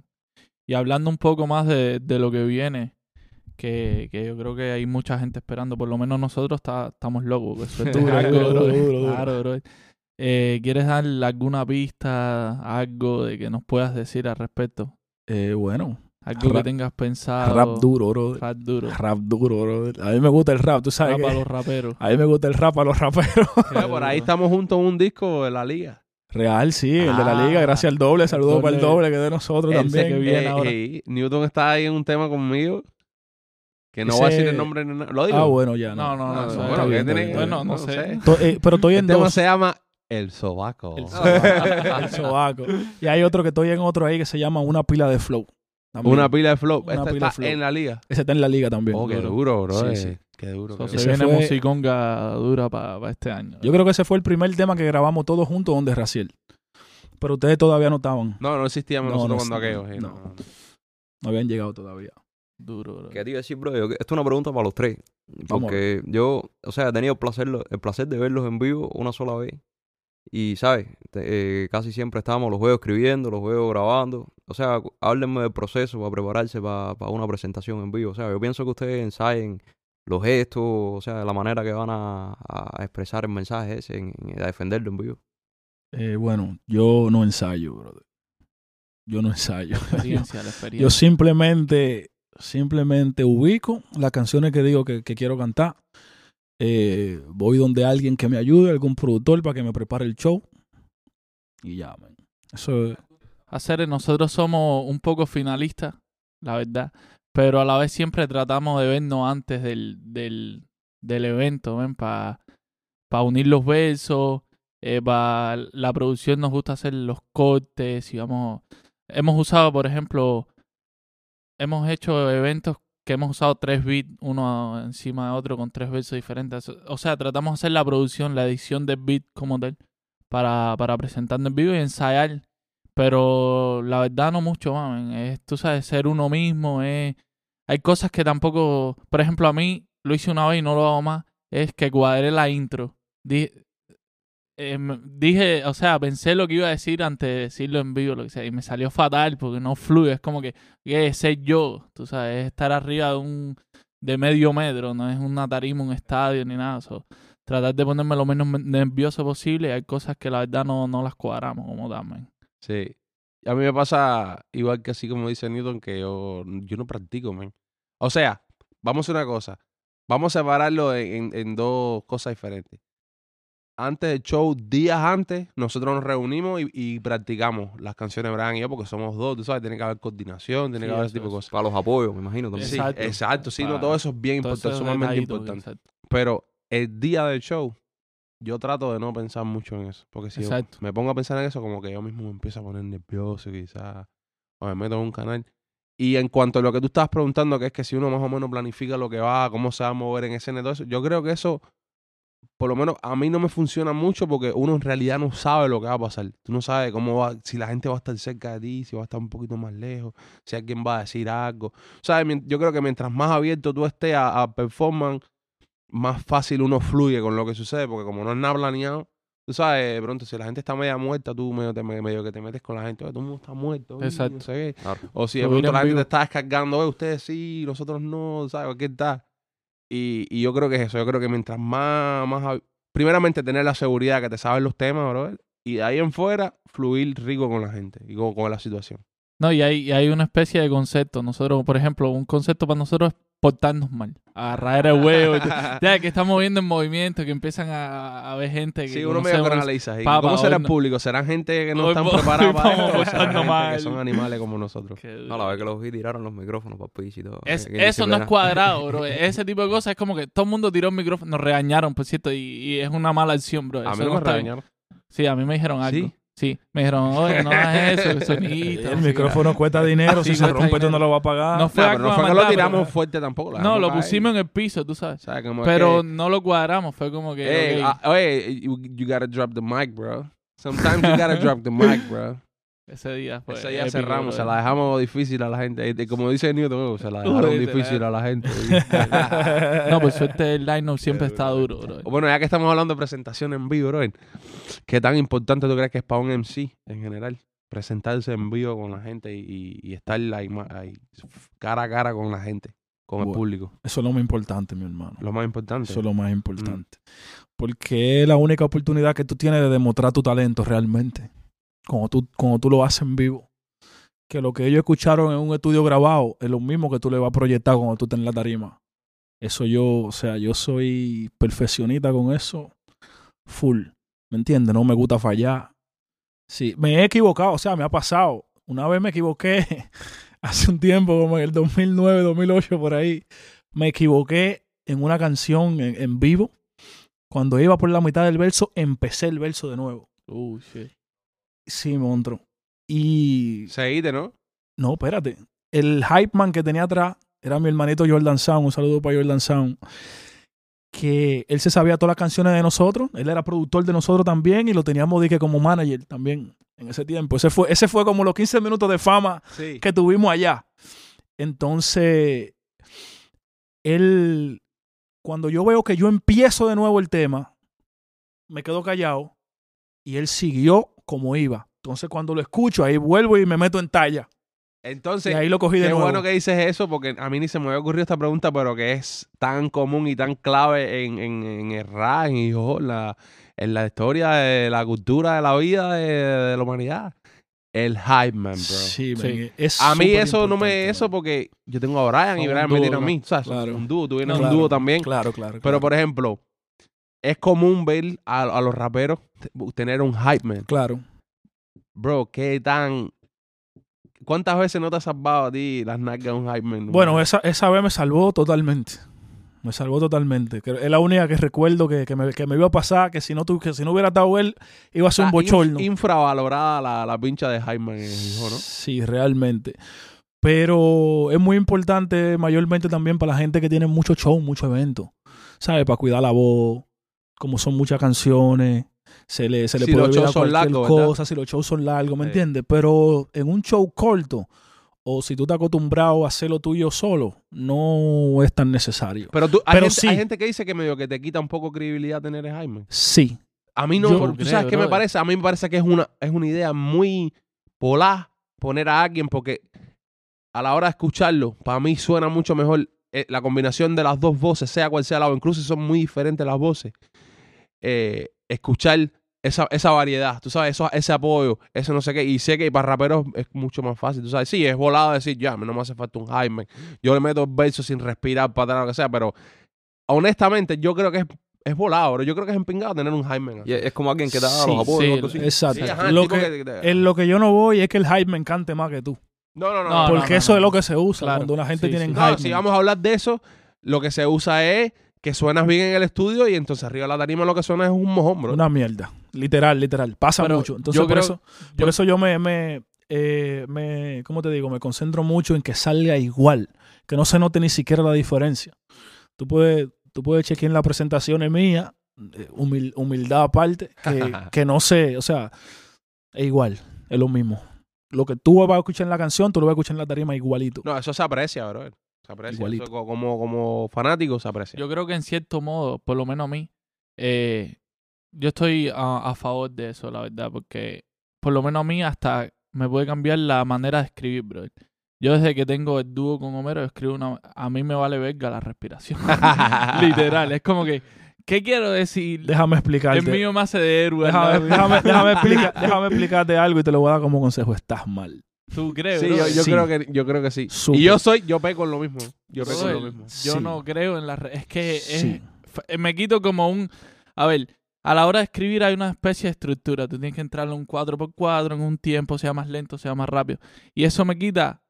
Y hablando un poco más de, de lo que viene, que, que yo creo que hay mucha gente esperando, por lo menos nosotros está- estamos locos. Eso es <laughs>
Duro,
algo,
duro,
bro.
duro, duro.
Claro, bro. Eh, ¿Quieres dar alguna pista, algo de que nos puedas decir al respecto?
Eh, bueno,
Algo
Rap-
que tengas pensado.
Rap duro, bro.
Rap duro.
Rap duro, bro. A mí me gusta el rap, tú sabes.
Rap a los raperos.
A mí me gusta el rap a los raperos. <laughs>
Por ahí estamos juntos en un disco de la liga.
Real, sí, el de la
Ah.
liga, gracias al doble. Saludos para el
Doble.
que es de nosotros también.
que viene
Eh,
ahora.
eh, Newton está ahí en un tema conmigo. Que no voy a
Ese-
decir el nombre ni nada. ¿Lo digo?
Ah, bueno, ya.
No, no, no.
Ah, bueno,
está
¿qué
bien,
tiene
está
que-
bien. Bueno, no sé.
eh, pero estoy <laughs> en
El tema
dos.
se llama El Sobaco.
El
el sobaco. Y hay otro que estoy en otro ahí que se llama Una pila de flow. También.
Una pila de flow.
Una
Esta
pila
está
flow.
en la liga.
Ese está en la liga también.
Oh, qué
Duro.
duro, bro.
Sí,
eh.
sí.
Qué duro.
So,
qué
se
Ese
viene
fue-
musiconga dura para este año.
Yo creo que ese fue el primer tema que grabamos todos juntos donde Raciel. Pero ustedes todavía no estaban.
No, no existíamos
No,
nosotros
no
cuando aquello.
no.
No
habían llegado todavía.
Duro, bro.
¿Qué te iba a decir, bro? Yo- esto es una pregunta para los tres.
Vamos
Porque yo, o sea, he tenido el placer, el placer de verlos en vivo una sola vez. Y, ¿sabes? Te- eh, casi siempre estábamos los juegos escribiendo, los juegos grabando. O sea, háblenme del proceso para prepararse para una presentación en vivo. O sea, yo pienso que ustedes ensayen los gestos, o sea, la manera que van a, a expresar el mensaje ese, en, en- a defenderlo en vivo.
Eh, bueno, yo no ensayo, brother. Yo no ensayo.
La experiencia, la <laughs>
Yo
experiencia.
simplemente, simplemente ubico las canciones que digo que, quiero cantar. Eh, voy donde alguien que me ayude, algún productor para que me prepare el show. Y ya. Eso es-
Hacer, nosotros somos un poco finalistas, la verdad. Pero a la vez siempre tratamos de vernos antes del, del, del evento, Para unir los versos. para la producción nos gusta hacer los cortes. Y vamos, hemos usado, por ejemplo, hemos hecho eventos que hemos usado tres beats uno encima de otro con tres versos diferentes. O sea, tratamos de hacer la producción, la edición del beat como tal para, para presentarnos en vivo y ensayar. Pero la verdad no mucho men. Es, tú sabes, ser uno mismo. Es, hay cosas que tampoco, por ejemplo, a mí lo hice una vez y no lo hago más. Es que cuadré la intro. Di- eh, dije, o sea, pensé lo que iba a decir antes de decirlo en vivo, lo que sea, y me salió fatal porque no fluye. Es como que, que es ser yo, tú sabes, es estar arriba de un de medio metro, no es una tarima, un estadio ni nada. so, tratar de ponerme lo menos me- nervioso posible. Hay cosas que la verdad no, no las cuadramos como también.
Sí. A mí me pasa igual que así como dice Newton, que yo, yo no practico, man. O sea, vamos a una cosa. Vamos a separarlo en- en dos cosas diferentes. Antes del show, días antes, nosotros nos reunimos y, y practicamos las canciones de Brian y yo, porque somos dos, tú sabes, tiene que haber coordinación, tiene
Sí,
que haber ese tipo de cosas.
Para los apoyos, me imagino también.
Sí,
Exacto.
exacto, sí, no, todo eso es bien importante,
es
sumamente importante.
exacto.
Pero el día del show, yo trato de no pensar mucho en eso. Porque si yo me pongo a pensar en eso, como que yo mismo me empiezo a poner nervioso, quizás, o me meto en un canal. Y en cuanto a lo que tú estabas preguntando, que es que si uno más o menos planifica lo que va, cómo se va a mover en escena y todo eso, yo creo que eso, por lo menos a mí no me funciona mucho porque uno en realidad no sabe lo que va a pasar. Tú no sabes cómo va, si la gente va a estar cerca de ti, si va a estar un poquito más lejos, si alguien va a decir algo. ¿Sabes? Yo creo que mientras más abierto tú estés a, a performance, más fácil uno fluye con lo que sucede, porque como no es nada planeado, tú sabes, de pronto si la gente está media muerta, tú medio, te- medio que te metes con la gente, "Oye, todo el mundo está muerto,
Exacto.
no sé qué.
Claro.
O si de pronto
en
la gente
vivo.
te está descargando, "Oye, ustedes sí, nosotros no, ¿sabes? ¿Qué tal? Y, y yo creo que es eso, yo creo que mientras más, más, primeramente tener la seguridad que te sabes los temas, bro, y de ahí en fuera, fluir rico con la gente y con, con la situación.
No, y hay, y hay una especie de concepto. Nosotros, por ejemplo, un concepto para nosotros es portarnos mal. Agarrar el huevo. <laughs> ya que estamos viendo en movimiento, que empiezan a, a ver gente que
Sí, uno medio
conocemos.
que analiza. ¿Y
Papa,
¿Cómo será el
no-
público? ¿Serán gente que no están preparados para esto? ¿O serán
portando
gente
mal.
que son animales como nosotros?
No, la vez que los vi tiraron los micrófonos piso y todo.
Es-
Eh,
eso no es cuadrado, bro. <laughs> Ese tipo de cosas es como que todo el mundo tiró el micrófono. Nos regañaron, por cierto, y, y es una mala acción, bro.
A
Eso
mí no me regañaron.
Sí, a mí me dijeron algo.
¿Sí?
Sí, me dijeron, oye, no hagas eso.
El <laughs>
no sé
micrófono cuesta dinero,
Sí,
si se rompe tú no lo vas a pagar.
No
No,
fue
pero no
de
fue que lo tiramos
pero-
fuerte tampoco.
No, lo pusimos en el piso, tú sabes.
O sea, como es
Pero
que-
no lo cuadramos, fue como que.
Hey,
ok,
ah, oye, you, you gotta drop the mic, bro. Sometimes you gotta drop the mic, bro.
Ese día fue.
Ese día
épico,
cerramos, se la dejamos difícil a la gente. Como dice Newton, oh, se la <laughs> dejaron
Uy,
difícil
la-
a la gente. <laughs>
No, por suerte el line siempre está duro, bro.
bueno, ya que estamos hablando de presentación en vivo, bro, ¿qué tan importante tú crees que es para un MC en general? Presentarse en vivo con la gente y, y estar ahí, ma- ahí cara a cara con la gente, con el público.
Eso es lo más importante, mi hermano.
Lo más importante.
Eso es lo más importante. Porque es la única oportunidad que tú tienes de demostrar tu talento realmente. Cuando tú, cuando tú lo haces en vivo. que lo que ellos escucharon en un estudio grabado es lo mismo que tú le vas a proyectar cuando tú estás en la tarima. Eso yo, o sea, yo soy perfeccionista con eso, full. ¿Me entiendes? No me gusta fallar. Sí, me he equivocado, o sea, me ha pasado. Una vez me equivoqué <laughs> hace un tiempo, como en el 2009, 2008, por ahí. Me equivoqué en una canción en, en vivo. Cuando iba por la mitad del verso, empecé el verso de nuevo.
Shit.
Sí, monstruo. Y
Seguite, ¿no?
no, espérate. El hype man que tenía atrás era mi hermanito Jordan Sound. Un saludo para Jordan Sound. Que él se sabía todas las canciones de nosotros. Él era productor de nosotros también y lo teníamos dije, como manager también en ese tiempo. Ese fue, ese fue como los 15 minutos de fama
Sí.
que tuvimos allá. Entonces, él, cuando yo veo que yo empiezo de nuevo el tema, me quedo callado y él siguió como iba. Entonces, cuando lo escucho, ahí vuelvo y me meto en talla. Y
Entonces,
ahí lo cogí de
qué
nuevo.
bueno que dices eso, porque a mí ni se me había ocurrido esta pregunta, pero que es tan común y tan clave en, en, en el rap, en, hip hop, la, en la historia de la cultura de la vida de, de la humanidad. El hype man, bro.
Sí,
Sí.
es
A mí eso no me eso porque yo tengo a Brian y Brian me tiene a mí. O sea, son
Claro.
un dúo, tú vienes
No,
un
claro,
dúo también.
Claro, claro.
Pero por ejemplo, es común ver a, a los raperos tener un hype man.
Claro.
Bro, qué tan. ¿Cuántas veces no te has salvado a ti las nalgas de un hype man?
Bueno, esa, esa vez me salvó totalmente. Me salvó totalmente. Es la única que recuerdo que, que, me, que me iba a pasar, que si no, tu- que si no hubiera estado él, iba a ser un bochorno.
infravalorada la, la pincha de hype man en el hijo, ¿no?
Sí, realmente. Pero es muy importante mayormente también para la gente que tiene mucho show, mucho evento. ¿Sabes? Para cuidar la voz, como son muchas canciones, se le, se le
Si
puede
los
olvidar
shows son
cualquier
largos, ¿verdad?
cosa, si los shows son largos, ¿me
Sí.
entiendes? Pero en un show corto, o si tú estás acostumbrado a hacer lo tuyo solo, no es tan necesario.
Pero, tú, hay,
Pero
gente,
sí.
hay gente que dice que medio que te quita un poco credibilidad tener el hype man.
Sí,
A mí no,
Yo
¿tú
creo,
sabes qué me parece? A mí me parece que es una, es una idea muy polar poner a alguien porque a la hora de escucharlo, para mí suena mucho mejor eh, la combinación de las dos voces, sea cual sea la voz, incluso son muy diferentes las voces. Eh, escuchar esa, esa variedad, tú sabes, eso, ese apoyo, ese no sé qué. Y sé que para raperos es mucho más fácil, tú sabes. Sí, es volado decir, ya, no me hace falta un Jaime. Yo le meto versos sin respirar para atrás, lo que sea, pero honestamente yo creo que es, es volado, bro. Yo creo que es empingado tener un Jaime.
Y es como alguien que te da
Sí,
los apoyos
sí,
exacto.
Sí, ajá, el
lo que,
que-
en lo que yo no voy es que el hype me encante más que tú.
No, no, no.
Porque
no,
eso
no.
es lo que se usa
Claro.
cuando una gente
Sí,
tiene
sí.
hype.
No, si vamos a hablar de eso, lo que se usa es que suenas bien en el estudio y entonces arriba de la tarima lo que suena es un mojón, bro.
Una mierda. Literal, literal. Pasa
Pero
mucho. Entonces,
yo
por,
creo-
eso,
yo-
por eso yo me, me, eh, me, ¿cómo te digo? Me concentro mucho en que salga igual. Que no se note ni siquiera la diferencia. Tú puedes, tú puedes chequear en las presentaciones mías, eh, humil- humildad aparte, que, <laughs> que no sé, o sea, es igual, es lo mismo. Lo que tú vas a escuchar en la canción, tú lo vas a escuchar en la tarima igualito.
No, eso se aprecia, bro. Se aprecia.
Igualito.
Eso co- como, como fanático se aprecia.
Yo creo que en cierto modo, por lo menos a mí, eh, yo estoy a, a favor de eso, la verdad, porque por lo menos a mí hasta me puede cambiar la manera de escribir, bro. Yo desde que tengo el dúo con Homero escribo una... A mí me vale verga la respiración. <laughs> Literal, es como que... ¿Qué quiero decir?
Déjame
El
explicarte.
mío me hace de héroe.
Déjame,
¿no?
déjame, déjame, <laughs> explica- déjame explicarte algo y te lo voy a dar como consejo. Estás mal.
¿Tú crees,
Sí,
bro?
yo, yo
Sí.
creo que, yo creo que sí. Y yo soy, yo peco en lo mismo. Yo peco en lo mismo.
Yo
Sí.
no creo en la... re- Es que es,
Sí.
f- me quito como un... A ver, a la hora de escribir hay una especie de estructura. Tú tienes que entrar en un 4x4, en un tiempo, sea más lento, sea más rápido. Y eso me quita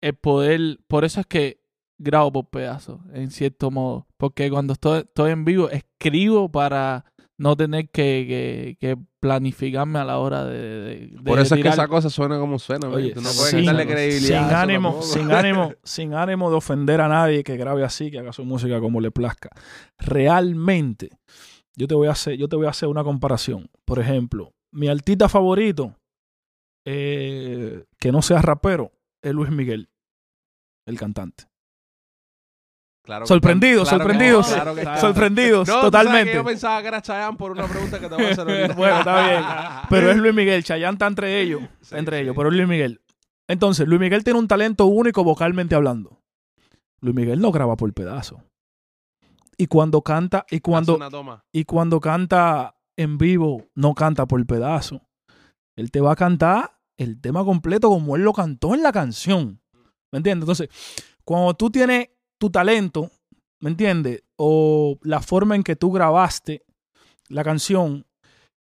el poder... Por eso es que grabo por pedazos, en cierto modo. Porque cuando estoy, estoy en vivo, escribo para no tener que, que- que planificarme a la hora de... de- de
Por eso es que esa cosa suena como suena. man.
Oye,
Tú no
sin-
puedes quitarle
sin
credibilidad.
sin ánimo, sin <laughs> ánimo, sin ánimo de ofender a nadie que grabe así, que haga su música como le plazca. Realmente, yo te voy a hacer, yo te voy a hacer una comparación. Por ejemplo, mi artista favorito, eh, que no sea rapero, es Luis Miguel, el cantante.
Claro que-
Sorprendidos,
claro que-
sorprendidos,
claro que está.
sorprendidos,
No,
totalmente.
yo pensaba que era Chayanne por una pregunta que te voy a hacer ahorita. <laughs>
Bueno, está bien. <laughs> Pero es Luis Miguel, Chayanne está entre ellos,
Sí,
entre
sí.
ellos, pero es Luis Miguel. Entonces, Luis Miguel tiene un talento único vocalmente hablando. Luis Miguel no graba por pedazo. Y cuando canta, y cuando,
una toma.
y cuando canta en vivo, no canta por pedazo. Él te va a cantar el tema completo como él lo cantó en la canción. ¿Me entiendes? Entonces, cuando tú tienes tu talento, ¿me entiendes? O la forma en que tú grabaste la canción,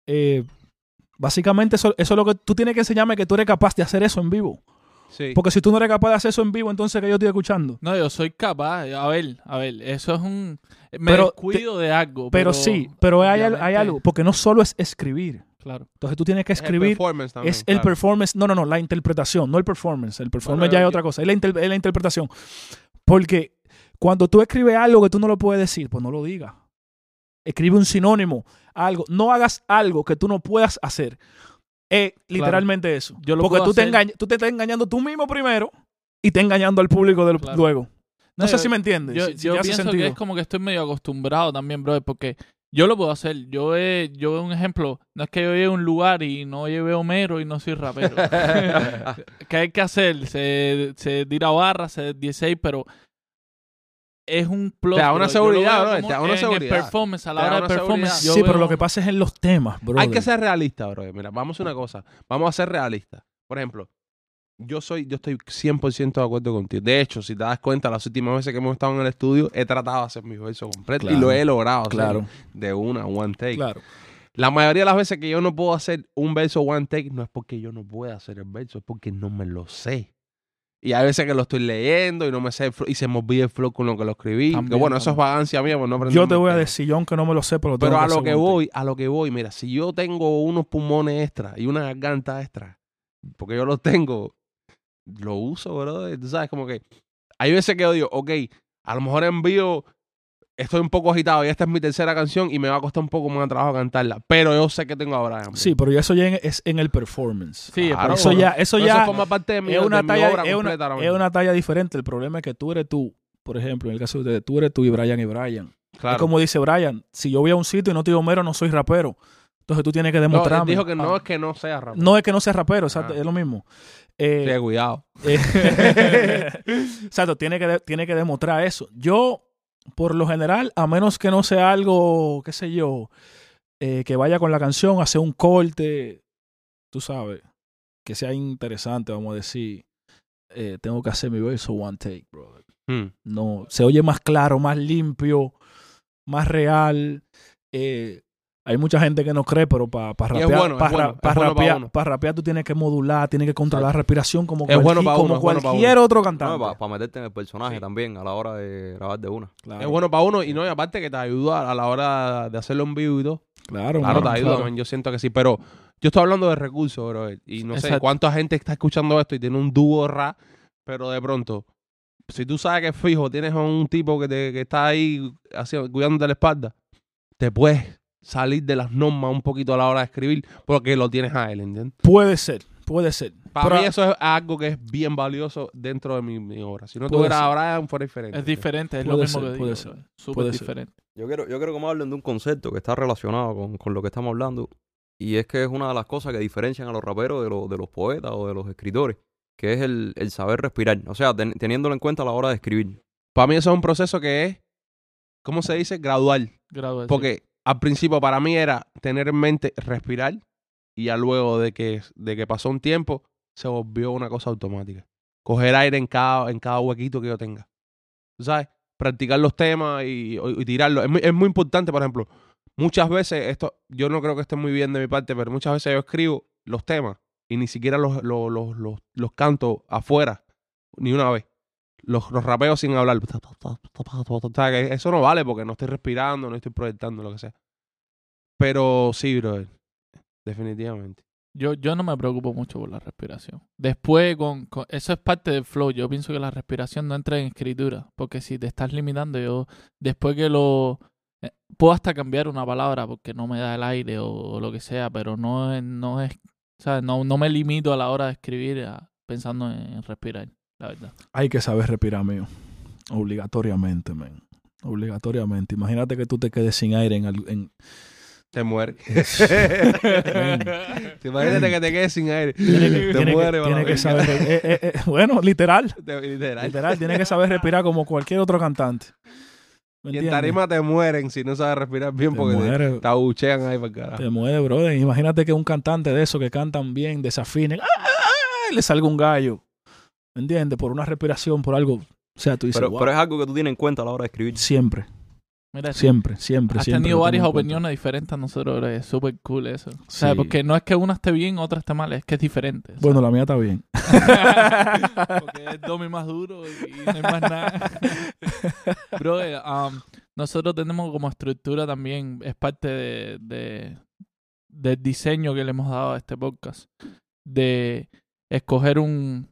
eh, básicamente eso, eso es lo que tú tienes que enseñarme que tú eres capaz de hacer eso en vivo.
Sí.
Porque si tú no eres capaz de hacer eso en vivo, entonces que yo estoy escuchando.
No, yo soy capaz. A ver, a ver, eso es un. Me
Pero
descuido de algo.
Pero, sí, pero hay, algo, porque no solo es escribir.
Claro.
Entonces tú tienes que
Es el
escribir.
performance también,
es el performance, no, no, no, la interpretación, no el performance. El performance
Bueno,
ya es otra cosa, es la, inter- es la interpretación. Porque cuando tú escribes algo que tú no lo puedes decir, pues no lo digas. Escribe un sinónimo, algo. No hagas algo que tú no puedas hacer. Es literalmente eso.
Yo lo
Porque tú te,
hacer.
engañ- tú te estás engañando tú mismo primero y te engañando al público del-
Claro.
luego. No,
No,
sé
yo-
si me entiendes.
Yo,
si-
yo pienso que es como que estoy medio acostumbrado también, brother, porque yo lo puedo hacer. Yo, he, yo un ejemplo, no es que yo llegue a un lugar y no lleve Homero y no soy rapero. <laughs> ¿Qué hay que hacer? Se, se tira barra, se 16, pero es un plus.
Te da una
bro.
Seguridad,
como
te da una
en
seguridad.
el performance, a la hora
una
performance.
Sí, pero
veo-
lo que pasa es en los temas, bro.
Hay que ser realista, bro. Mira, vamos a una cosa. Vamos a ser realistas. Por ejemplo, yo soy, yo estoy 100% de acuerdo contigo. De hecho, si te das cuenta, las últimas veces que hemos estado en el estudio, he tratado de hacer mis versos completos y lo he logrado hacer
Claro,
de una, one take.
claro.
La mayoría de las veces que yo no puedo hacer un verso one take, no es porque yo no pueda hacer el verso, es porque no me lo sé. Y hay veces que lo estoy leyendo y no me sé el flow, y se me olvida el flow con lo que lo escribí. que
También,
bueno, eso es
también.
vagancia mía, pues no
Yo te voy a decir, yo aunque no me lo sé, pero,
Pero
tengo
a lo que voy, a lo que voy, mira, si yo tengo unos pulmones extra y una garganta extra, porque yo los tengo, lo uso, bro. Tú sabes, como que hay veces que yo digo, ok, a lo mejor envío, estoy un poco agitado y esta es mi tercera canción y me va a costar un poco más de trabajo cantarla, pero yo sé que tengo a Brian.
Sí, pero eso ya es en el performance.
Sí,
eso ya, eso
Pero
ya
forma parte de mi,
es una
de mi
talla,
obra
es una,
completa ahora
es una talla diferente. El problema es que tú eres tú. Por ejemplo, en el caso de ustedes, tú eres tú y Brian y Brian.
Claro.
Es como dice Brian, si yo voy a un sitio y no te digo mero, no soy rapero. Entonces tú tienes que
no,
demostrarme.
dijo que no
Ah.
es que no sea rapero.
No es que no sea rapero, exacto,
Ah.
es lo mismo. Eh,
Sí, cuidado.
eh, <laughs> <laughs> Exacto, tiene que, tiene que demostrar eso. Yo, por lo general, a menos que no sea algo, qué sé yo, eh, que vaya con la canción, hacer un corte, tú sabes, que sea interesante, vamos a decir, eh, tengo que hacer mi verso one take, brother.
Hmm.
No, se oye más claro, más limpio, más real. eh, hay mucha gente que no cree, pero para
es
rapear,
bueno,
para
bueno, es bueno pa'
rapear,
uno.
pa' rapear tú tienes que modular, tienes que controlar la respiración como, cualquier-
pa'
como
pa'
otro cantante.
para meterte en el personaje
Sí.
también a la hora de grabar de una.
Claro,
Es bueno para uno y no, y aparte que te ayuda a la hora de hacerlo en vivo y todo.
claro,
Claro,
mano,
te ayuda,
claro.
man, yo siento que sí, pero yo estoy hablando de recursos, bro. Y no sé cuánta gente está escuchando esto y tiene un dúo rap, pero de pronto, si tú sabes que es fijo, tienes a un tipo que, te, que está ahí haciendo, cuidándote la espalda, te puedes salir de las normas un poquito a la hora de escribir porque lo tienes a él, ¿entiendes?
Puede ser, puede ser.
Para
Pero-
mí eso es algo que es bien valioso dentro de mi, mi obra. Si no tuviera a Brian, fuera diferente.
Es diferente, es lo mismo
ser,
que
puede
digo,
ser,
brother. Súper
puede ser.
diferente.
Yo quiero, yo quiero que me hablen de un concepto que está relacionado con, con lo que estamos hablando. Y es que es una de las cosas que diferencian a los raperos de, los de los poetas o de los escritores, que es el, el saber respirar. O sea, ten- teniéndolo en cuenta a la hora de escribir.
Para mí eso es un proceso que es, ¿cómo se dice? Gradual.
Gradual, sí.
Al principio para mí era tener en mente respirar y ya luego de que, de que pasó un tiempo se volvió una cosa automática. Coger aire en cada, en cada huequito que yo tenga. ¿Tú ¿Sabes? Practicar los temas y, y tirarlos. Es muy, es muy importante, por ejemplo, muchas veces, esto yo no creo que esté muy bien de mi parte, pero muchas veces yo escribo los temas y ni siquiera los, los, los, los, los canto afuera, ni una vez. Los, los rapeo sin hablar. Eso no vale porque no estoy respirando, no estoy proyectando, lo que sea. Pero sí, brother. Definitivamente.
Yo, yo no me preocupo mucho por la respiración. Después, con, con- eso es parte del flow. Yo pienso que la respiración no entra en escritura. Porque si te estás limitando, yo después que lo... eh, puedo hasta cambiar una palabra porque no me da el aire o, o lo que sea, pero no. No, es. No, no me limito a la hora de escribir a- pensando en respirar, la verdad.
Hay que saber respirar, mío. Obligatoriamente, man. Obligatoriamente. Imagínate que tú te quedes sin aire en...
Te mueres. <laughs> Te Imagínate que te quedes sin aire.
Tiene que,
te
tiene que-
mueres.
tiene que saber... eh, eh, eh, bueno, literal.
Te- Literal.
Literal, tiene que saber respirar como cualquier otro cantante. ¿Me
Y en tarima te mueren si no sabes respirar bien
Te
porque te,
muere,
te abuchean ahí para el carajo.
te muere, brother. Imagínate que un cantante de esos que cantan bien, desafinen. ¡ah! le salga un gallo, ¿me entiendes? Por una respiración, por algo. O sea, tú dices,
Pero,
"Wow".
pero es algo que tú tienes en cuenta a la hora de escribir.
siempre,
Mira,
siempre, siempre.
has
siempre
tenido varias opiniones diferentes a nosotros, bro. Es súper cool eso. O sea,
Sí.
porque no es que una esté bien, otra esté mal, es que es diferente.
Bueno, la mía está bien. <laughs>
Porque es Domi más duro y no hay más nada. <laughs> Bro, eh, um, nosotros tenemos como estructura también, es parte de, de- del diseño que le hemos dado a este podcast. De escoger un...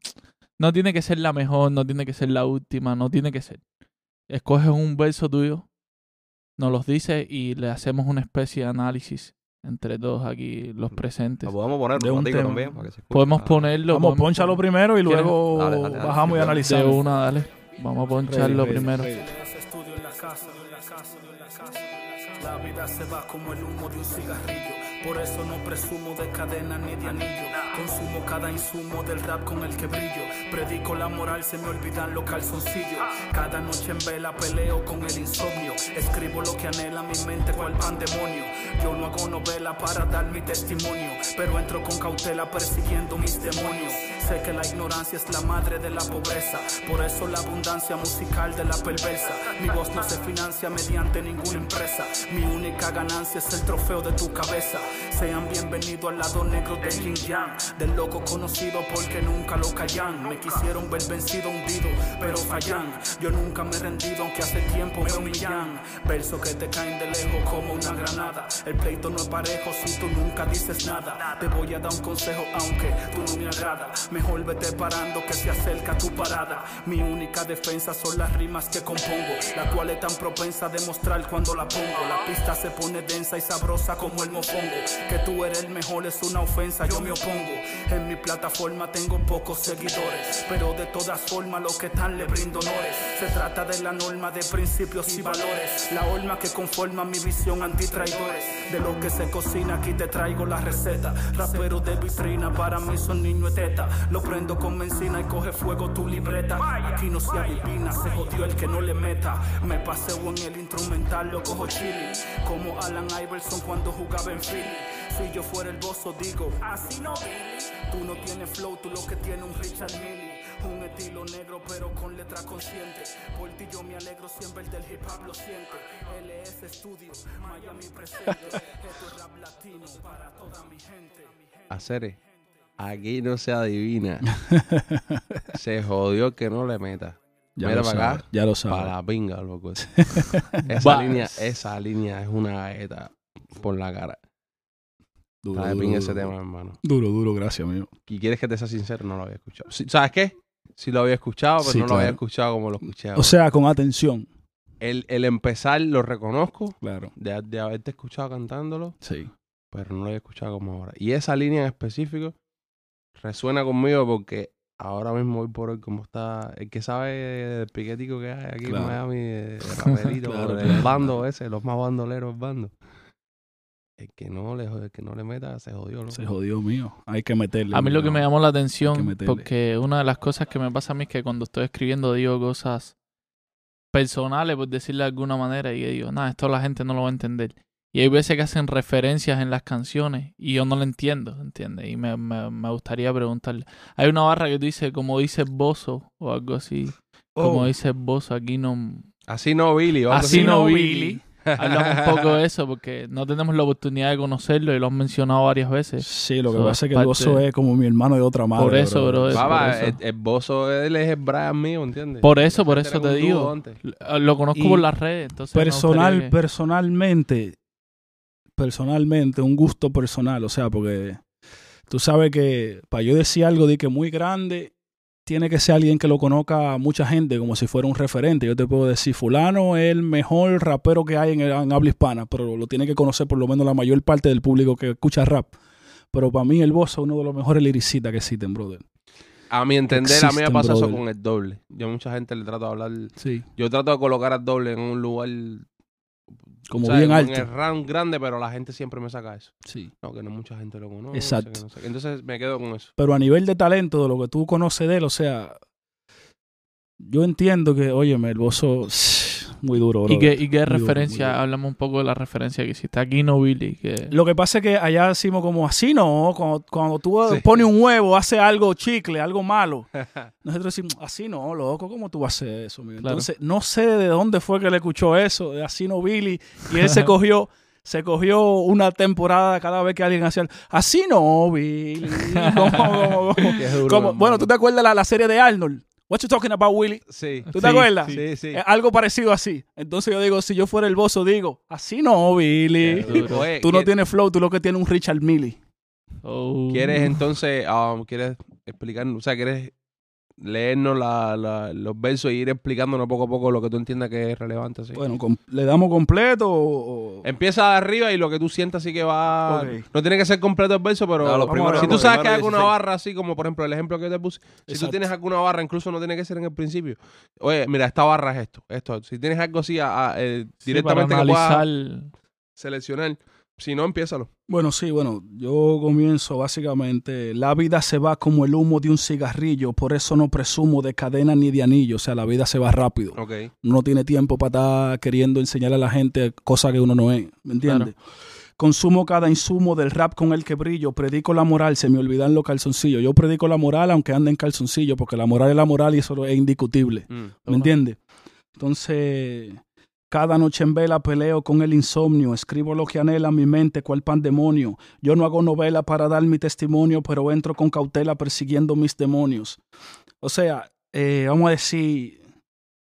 No tiene que ser la mejor, no tiene que ser la última, no tiene que ser. Escoges un verso tuyo, nos los dice y le hacemos una especie de análisis entre todos aquí, los presentes.
La podemos poner
De
un
tema.
también para que se.
Podemos
Ah,
ponerlo.
Vamos,
podemos
ponchalo
poner-
primero y luego
Dale, dale, dale.
bajamos y analizamos.
De una, dale. Vamos a poncharlo
Ready, ready,
primero.
ready.
casa. La vida se va como el humo de un cigarrillo. Por eso no presumo de cadena ni de anillo. Consumo cada insumo del rap con el que brillo. Predico la moral, se me olvidan los calzoncillos. Cada noche en vela peleo con el insomnio. Escribo lo que anhela mi mente cual pandemonio. Yo no hago novela para dar mi testimonio. Pero entro con cautela persiguiendo mis demonios. Sé que la ignorancia es la madre de la pobreza. Por eso la abundancia musical de la perversa. Mi voz no se financia mediante ninguna empresa. Mi única ganancia es el trofeo de tu cabeza. Sean bienvenidos al lado negro de Yin Yang. Del loco conocido porque nunca lo callan. Me quisieron ver vencido, hundido, pero fallan. Yo nunca me he rendido, aunque hace tiempo me humillan. Versos que te caen de lejos como una granada. El pleito no es parejo si tú nunca dices nada. Te voy a dar un consejo, aunque tú no me agrada. Mejor vete parando que se acerca tu parada. Mi única defensa son las rimas que compongo, la cual es tan propensa a demostrar cuando la pongo. La pista se pone densa y sabrosa como el mofongo. Que tú eres el mejor es una ofensa, yo me opongo. En mi plataforma tengo pocos seguidores, pero de todas formas los que están le brindo honores. Se trata de la norma de principios y valores, la horma que conforma mi visión antitraidores. De lo que se cocina aquí te traigo la receta. Rapero de vitrina para mí son niños de teta. Lo prendo con benzina y coge fuego tu libreta. Aquí no se adivina, se jodió el que no le meta. Me paseo en el instrumental, lo cojo chilling. Como Alan Iverson cuando jugaba en Philly. Si yo fuera el bozo, digo, así no, Billy. Tú no tienes flow, tú lo que tienes un Richard Millie. Un estilo negro, pero con letra consciente. Por ti yo me alegro, siempre el del hip hop lo siente. LS Studio, Miami presente. <laughs> Esto es rap latino para toda mi gente.
Hacer aquí no se adivina. <laughs> se jodió que no le meta.
Ya
Mira
lo
para
sabe,
acá,
ya lo
Para
sabe.
la pinga, loco. <laughs> esa línea, esa línea es una galleta por la cara.
Duro, duro,
pinga ese
duro.
tema, hermano.
Duro, duro, gracias, amigo.
Y quieres que te sea sincero, no lo había escuchado. Sí, ¿Sabes qué? Sí lo había escuchado, pero
Sí,
no lo había escuchado como lo escuché ahora.
O sea, con atención.
el, el empezar lo reconozco,
Claro.
de, de haberte escuchado cantándolo,
Sí.
pero no lo había escuchado como ahora. Y esa línea en específico resuena conmigo porque ahora mismo hoy por hoy como está el que sabe del piquetico que hay aquí
Claro.
en Miami <laughs> raperito,
Claro,
del
claro.
bando ese, los más bandoleros del bando. El que no le el que no le meta se jodió, ¿no?
Se jodió mío. Hay que meterle.
A mí lo que me llamó la atención, porque una de las cosas que me pasa a mí es que cuando estoy escribiendo digo cosas personales, por decirlo de alguna manera, y yo digo, nada, esto la gente no lo va a entender. Y hay veces que hacen referencias en las canciones y yo no lo entiendo, ¿entiendes? Y me, me, me gustaría preguntarle. Hay una barra que tú dices, como dice Bozo o algo así. Como
Oh,
dice Bozo, aquí no...
así no, Billy.
Así
decir.
no, Billy. Hablamos un poco de eso porque no tenemos la oportunidad de conocerlo y lo han mencionado varias veces.
Sí, lo que
So,
pasa es que el gozo es como mi hermano de otra madre.
Por eso.
Baba,
por eso.
el, el bozo él es el Brian mío, ¿entiendes?
Por eso, por eso te digo.
antes.
Lo- Lo conozco
Y
por las redes, entonces
Personal,
que-
personalmente, personalmente, un gusto personal, o sea, porque tú sabes que para yo decir algo de que muy grande, tiene que ser alguien que lo conozca mucha gente, como si fuera un referente. Yo te puedo decir, fulano es el mejor rapero que hay en, el- en habla hispana, pero lo tiene que conocer por lo menos la mayor parte del público que escucha rap. Pero para mí el Boss es uno de los mejores lyricistas que existen, brother.
A mi entender, a mí me pasa eso
brother.
con el doble. Yo a mucha gente le trato de hablar.
Sí.
Yo trato de colocar al doble en un lugar.
Como
o sea,
bien
en
alto.
el round grande, pero la gente siempre me saca eso.
Sí.
No, que no mucha gente lo conoce.
Exacto.
no sé. Entonces me quedo con eso.
pero a nivel de talento, de lo que tú conoces de él, o sea, yo entiendo que, óyeme, el bozo, muy duro.
¿Y qué, y qué referencia?
duro.
Hablamos un poco de la referencia que hiciste. Aquí no Billy. Que...
Lo que pasa es que allá decimos como así no, cuando, cuando tú
Sí.
pones un huevo, hace algo chicle, algo malo. <laughs> Nosotros decimos, así no, loco, ¿cómo tú vas a hacer eso? amigo?"
Claro.
Entonces, no sé de dónde fue que le escuchó eso, de así no Billy, y él se <laughs> cogió, se cogió una temporada cada vez que alguien hacía, el, así no Billy. <laughs>
Duro,
bueno, ¿tú te acuerdas la, la serie de Arnold? What you talking about, Willy?
Sí.
¿Tú te
Sí,
acuerdas?
Sí, sí.
Eh, algo parecido así. Entonces yo digo, si yo fuera el bozo, digo, así no, Billy.
Oye,
Tú no
¿quie-
tienes flow, tú lo que tienes es un Richard Millie.
Oh.
¿Quieres entonces, um, quieres explicar, o sea, quieres leernos la, la- los versos y ir explicándonos poco a poco lo que tú entiendas que es relevante? ¿sí?
Bueno, ¿le damos completo o...? o-
Empieza de arriba y lo que tú sientas así que va... No tiene que ser completo el verso, pero
No,
ver.
si tú sabes que hay alguna
16.
barra así, como por ejemplo el ejemplo que yo te puse, si tú tienes alguna barra, incluso no tiene que ser en el principio. Oye, mira, esta barra es esto, esto. Si tienes algo así a- a, eh,
Sí, para
directamente que puedas
analizar.
seleccionar, si no, empiézalo.
Bueno, sí, bueno, yo comienzo básicamente, la vida se va como el humo de un cigarrillo, por eso no presumo de cadena ni de anillo, o sea, la vida se va rápido.
Ok.
Uno no tiene tiempo para estar queriendo enseñar a la gente cosas que uno no es, ¿me entiendes? Consumo cada insumo del rap con el que brillo, predico la moral, se me olvidan los calzoncillos. Yo predico la moral aunque ande en calzoncillo, porque la moral es la moral y eso es indiscutible.
Mm.
¿Me entiendes? Entonces, cada noche en vela peleo con el insomnio, escribo lo que anhela mi mente, cual pandemonio. Yo no hago novela para dar mi testimonio, pero entro con cautela persiguiendo mis demonios. O sea, eh, vamos a decir,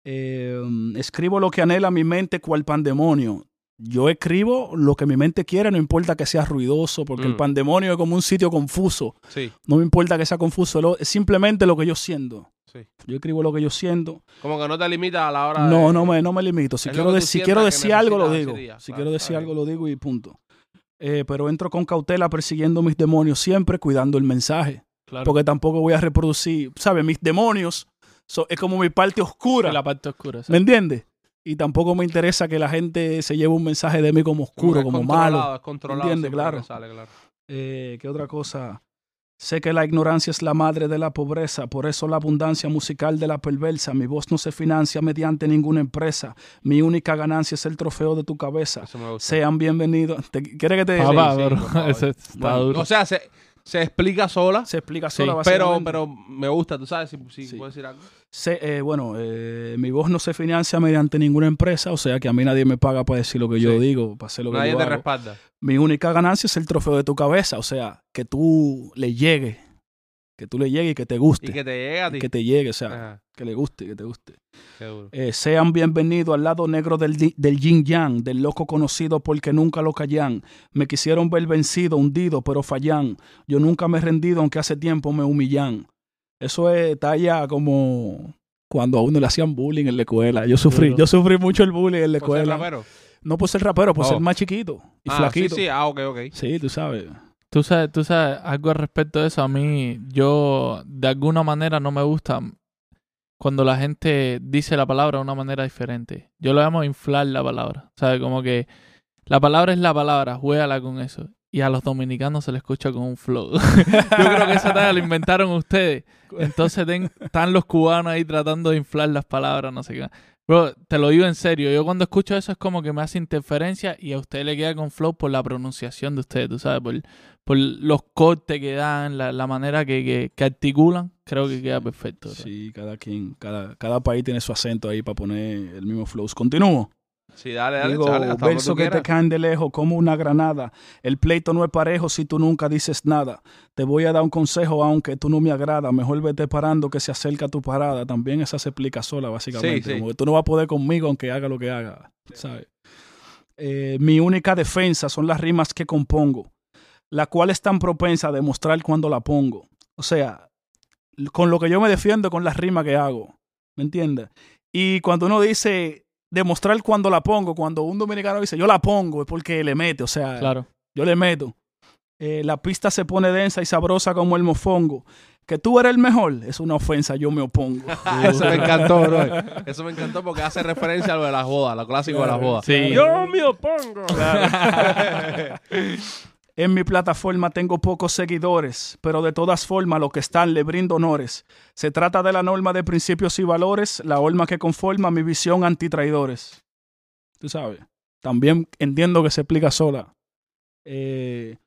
eh, escribo lo que anhela mi mente, cual pandemonio. Yo escribo lo que mi mente quiere, no importa que sea ruidoso, porque el
Mm.
pandemonio es como un sitio confuso.
Sí,
No me importa que sea confuso, es simplemente lo que yo siento.
Sí.
Yo escribo lo que yo siento.
Como que no te limitas a la hora
No,
de-
no me, no me limito. Si quiero, de- si quiero decir algo, lo digo.
día.
Si
Claro,
quiero decir algo, lo digo y punto. Eh, pero entro con cautela persiguiendo mis demonios, siempre cuidando el mensaje.
Claro.
Porque tampoco voy a reproducir, ¿sabes? Mis demonios es como mi parte oscura.
la parte oscura.
¿Me entiendes? Y tampoco me interesa que la gente se lleve un mensaje de mí como oscuro, como malo.
Es controlado.
¿Entiendes?
sale, claro.
Eh, ¿Qué otra cosa? Sé que la ignorancia es la madre de la pobreza, por eso la abundancia musical de la perversa. Mi voz no se financia mediante ninguna empresa. Mi única ganancia es el trofeo de tu cabeza.
Eso me gusta.
Sean bienvenidos. ¿Te- ¿Quieres que te
Papá,
sí, <laughs>
eso está
Bueno,
duro.
O sea, se, se explica sola,
se explica
Sí,
sola
pero,
básicamente?
pero me gusta, tú sabes, si, si
Sí.
puedo decir algo.
Sé, eh, bueno, eh, mi voz no se financia mediante ninguna empresa, o sea que a mí nadie me paga para decir lo que yo digo, para hacer lo que
Nadie
yo
te
hago.
respalda.
Mi única ganancia es el trofeo de tu cabeza, o sea, que tú le llegue, que tú le llegue y que te guste,
Y que te llega a ti.
que te llegue, o sea,
Ajá,
que le guste, que te guste.
qué duro.
Eh, sean bienvenidos al lado negro del, del yin yang, del loco conocido porque nunca lo callan. Me quisieron ver vencido, hundido, pero fallan. Yo nunca me he rendido, aunque hace tiempo me humillan. Eso es talla como cuando a uno le hacían bullying en la escuela. Yo sufrí,
Duro.
yo sufrí mucho el bullying en la
¿Por ser
escuela.
rapero?
No por ser rapero, por
Oh.
ser más chiquito y
Ah,
flaquito.
Sí, sí, ah, ok, ok.
Sí, tú sabes.
Tú sabes, tú sabes algo al respecto de eso. A mí, yo de alguna manera no me gusta cuando la gente dice la palabra de una manera diferente. Yo lo llamo inflar la palabra. ¿Sabes? Como que la palabra es la palabra, juégala con eso. Y a los dominicanos se le escucha con un flow. <laughs> yo creo que esa talla la inventaron ustedes. <laughs> Entonces ten- están los cubanos ahí tratando de inflar las palabras, no sé qué. Bro, te lo digo en serio. Yo cuando escucho eso es como que me hace interferencia y a usted le queda con flow por la pronunciación de ustedes, tú sabes, por, por los cortes que dan, la, la manera que, que, que articulan, creo que queda perfecto. bro.
Sí, cada quien, cada, cada país tiene su acento ahí para poner el mismo flow. Continúo.
Sí, dale, dale,
Digo,
dale, hasta donde
verso
tú
que te caen de lejos como una granada. El pleito no es parejo si tú nunca dices nada. Te voy a dar un consejo aunque tú no me agrada. Mejor vete parando que se acerca tu parada. También esa se explica sola, básicamente.
Sí, sí.
Como que tú no vas a poder conmigo aunque haga lo que haga. ¿sabes? Eh, mi única defensa son las rimas que compongo, la cual es tan propensa a demostrar cuando la pongo. O sea, con lo que yo me defiendo con las rimas que hago. ¿Me entiendes? Y cuando uno dice demostrar cuando la pongo, cuando un dominicano dice yo la pongo, es porque le mete, o sea,
Claro.
yo le meto. Eh, la pista se pone densa y sabrosa como el mofongo. Que tú eres el mejor es una ofensa, yo me opongo. <laughs>
Eso me encantó, bro. <laughs> Eso me encantó porque hace referencia a lo de la joda, lo clásico de la joda.
Sí.
Yo me opongo. <laughs>
En mi plataforma tengo pocos seguidores, pero de todas formas lo que están le brindo honores. Se trata de la norma de principios y valores, la horma que conforma mi visión antitraidores. Tú sabes, también entiendo que se explica sola. Eh,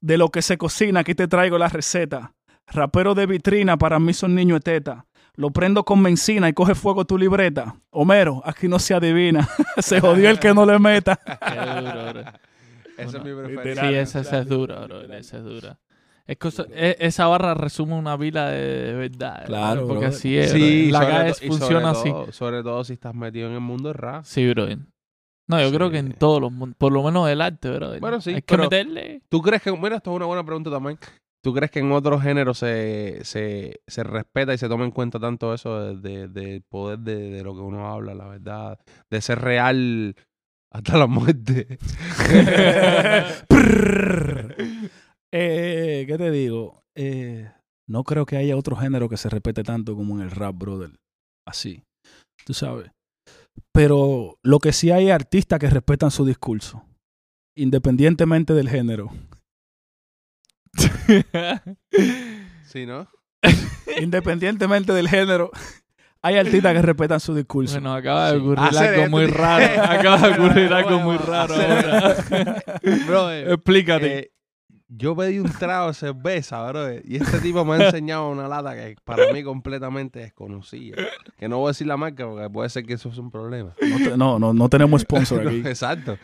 de lo que se cocina, aquí te traigo la receta. Rapero de vitrina, para mí son niños de teta. Lo prendo con benzina y coge fuego tu libreta. Homero, aquí no se adivina. <laughs> se jodió el que no le meta. <laughs>
Bro.
Esa es mi preferida.
Sí, esa, esa es dura, bro. Esa es dura. Es cosa- e- esa barra resume una vila de, de verdad.
Claro,
Porque
brother.
así es.
Sí,
bro. la
sobre
funciona así.
todo- Sobre todo si estás metido en el mundo del rap.
Sí, bro. No, yo creo que en todos los mundos, por lo menos del arte, bro.
Bueno, sí,
Hay que meterle.
¿Tú crees que, mira, esto es una buena pregunta también. ¿Tú crees que en otros géneros se, se, se respeta y se toma en cuenta tanto eso de- de- del poder de, de lo que uno habla, la verdad, de ser real hasta la muerte? <laughs>
Prrr. Eh, ¿Qué te digo? Eh, no creo que haya otro género que se respete tanto como en el rap, brother. Así. Tú sabes. Pero lo que sí hay artistas que respetan su discurso. Independientemente del género. <laughs>
Sí, ¿no? <laughs>
Independientemente del género. Hay artistas que respetan su discurso.
Bueno, acaba de ocurrir algo muy raro. Acaba de ocurrir algo
Bueno,
muy raro
hacer
ahora. <laughs>
Brother,
Explícate.
eh, yo pedí un trago de cerveza, bro, y este tipo me ha enseñado una lata que para mí completamente desconocida. Que no voy a decir la marca porque puede ser que eso es un problema.
No, te- no, no, no tenemos sponsor <laughs> aquí.
Exacto.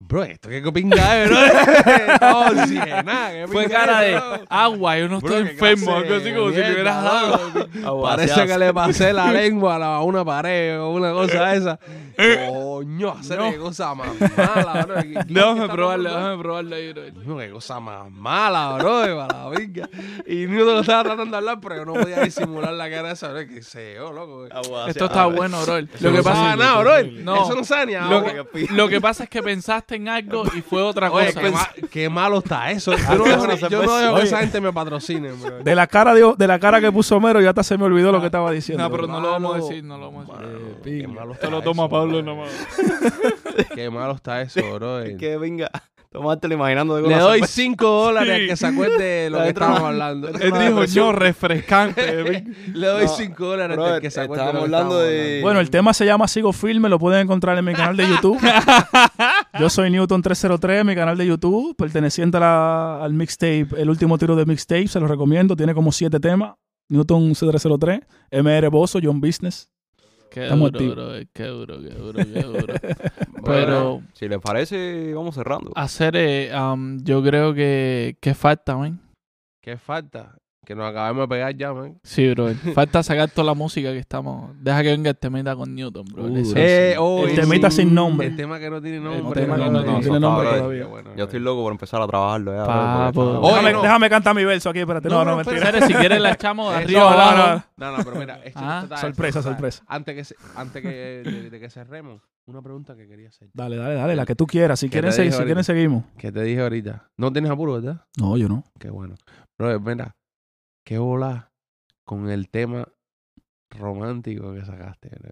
Bro, esto qué pinga es, bro. <laughs> no, <laughs> qué
Fue
pinga
cara
es,
de
bro.
agua, yo no
Bro,
estoy
qué
enfermo,
clase
algo así como si me hubieras
mierda,
dado.
Parece que le pasé la <laughs> lengua a, la- a una pared o una cosa esa. Coño, hacer
No.
qué cosa más mala, bro. ¿Qué- qué
Déjame
está
probarlo,
pasando?
déjame probarlo ahí, bro.
Coño, qué cosa más mala, bro, para la pinga. Y Newton lo estaba tratando de hablar, pero yo no podía disimular la cara esa, bro. Que yo, loco.
Esto está bueno, bro. Lo que
no
pasa
sabe nada, bro.
No.
Eso no sabe ni
Lo
agua.
que, lo que pasa es que pensaste en algo y fue otra
Oye,
cosa.
qué, ma- qué malo está eso. Yo no dejo, yo no dejo que esa gente me patrocine, bro.
De la cara de, de la cara que puso Homero, ya hasta se me olvidó lo que estaba diciendo.
no, pero no lo vamos a decir, no lo vamos a decir.
Mano,
Eh,
qué malo está
lo toma
eso,
Pablo
bro.
nomás. <laughs>
Qué malo está eso, bro. <laughs>
que venga, tomártelo imaginando de
Le doy
cerveza.
5 dólares al <laughs> que se acuerde de lo que
Adentro
estábamos
una-
hablando.
Él dijo, yo, refrescante.
Le doy
No,
5 dólares al
brother,
que se acuerde de lo
estábamos
que
hablando
estábamos
de-
Bueno, el tema se llama Sigo Firme, lo pueden encontrar en mi canal de YouTube. Yo soy Newton303, mi canal de YouTube, perteneciente a la- al mixtape, el último tiro de mixtape, se lo recomiendo, tiene como siete temas. Newton C303, MR Bozo, John Business.
Qué
Estamos
duro, bro. Qué duro, qué duro, qué duro. <laughs>
Bueno,
Pero
Si les parece, vamos cerrando.
hacer, eh, um, yo creo que, que falta, man.
¿Qué falta? Que nos acabemos de pegar ya, man.
Sí, bro. Falta sacar toda la música que estamos. Deja que venga el temita con Newton, bro.
Uh,
Eso
Eh, oh,
El temita
sí,
sin nombre.
El tema que no tiene nombre.
El tema que no-
bro.
no
tiene nombre todavía.
Qué bueno,
Yo estoy
qué
loco por empezar a trabajarlo ya.
Pa-
brother, porque
po-
está-
Oye,
déjame,
no.
déjame cantar mi verso aquí, espérate. No, no,
No, no,
mentira.
si quieres la echamos <laughs> arriba
no, no, no.
No, no, pero mira, esto-
Ah,
sorpresa,
esto
sorpresa.
Antes que, se- antes que de, de que cerremos, una pregunta que quería hacer.
Dale, dale, dale, la que tú quieras. Si
¿Qué
quieren, si quieren, seguimos.
Que te dije ahorita. No tienes apuro, ¿verdad?
No, yo no.
Qué bueno. Bro, mira, qué bola con el tema romántico que sacaste. Me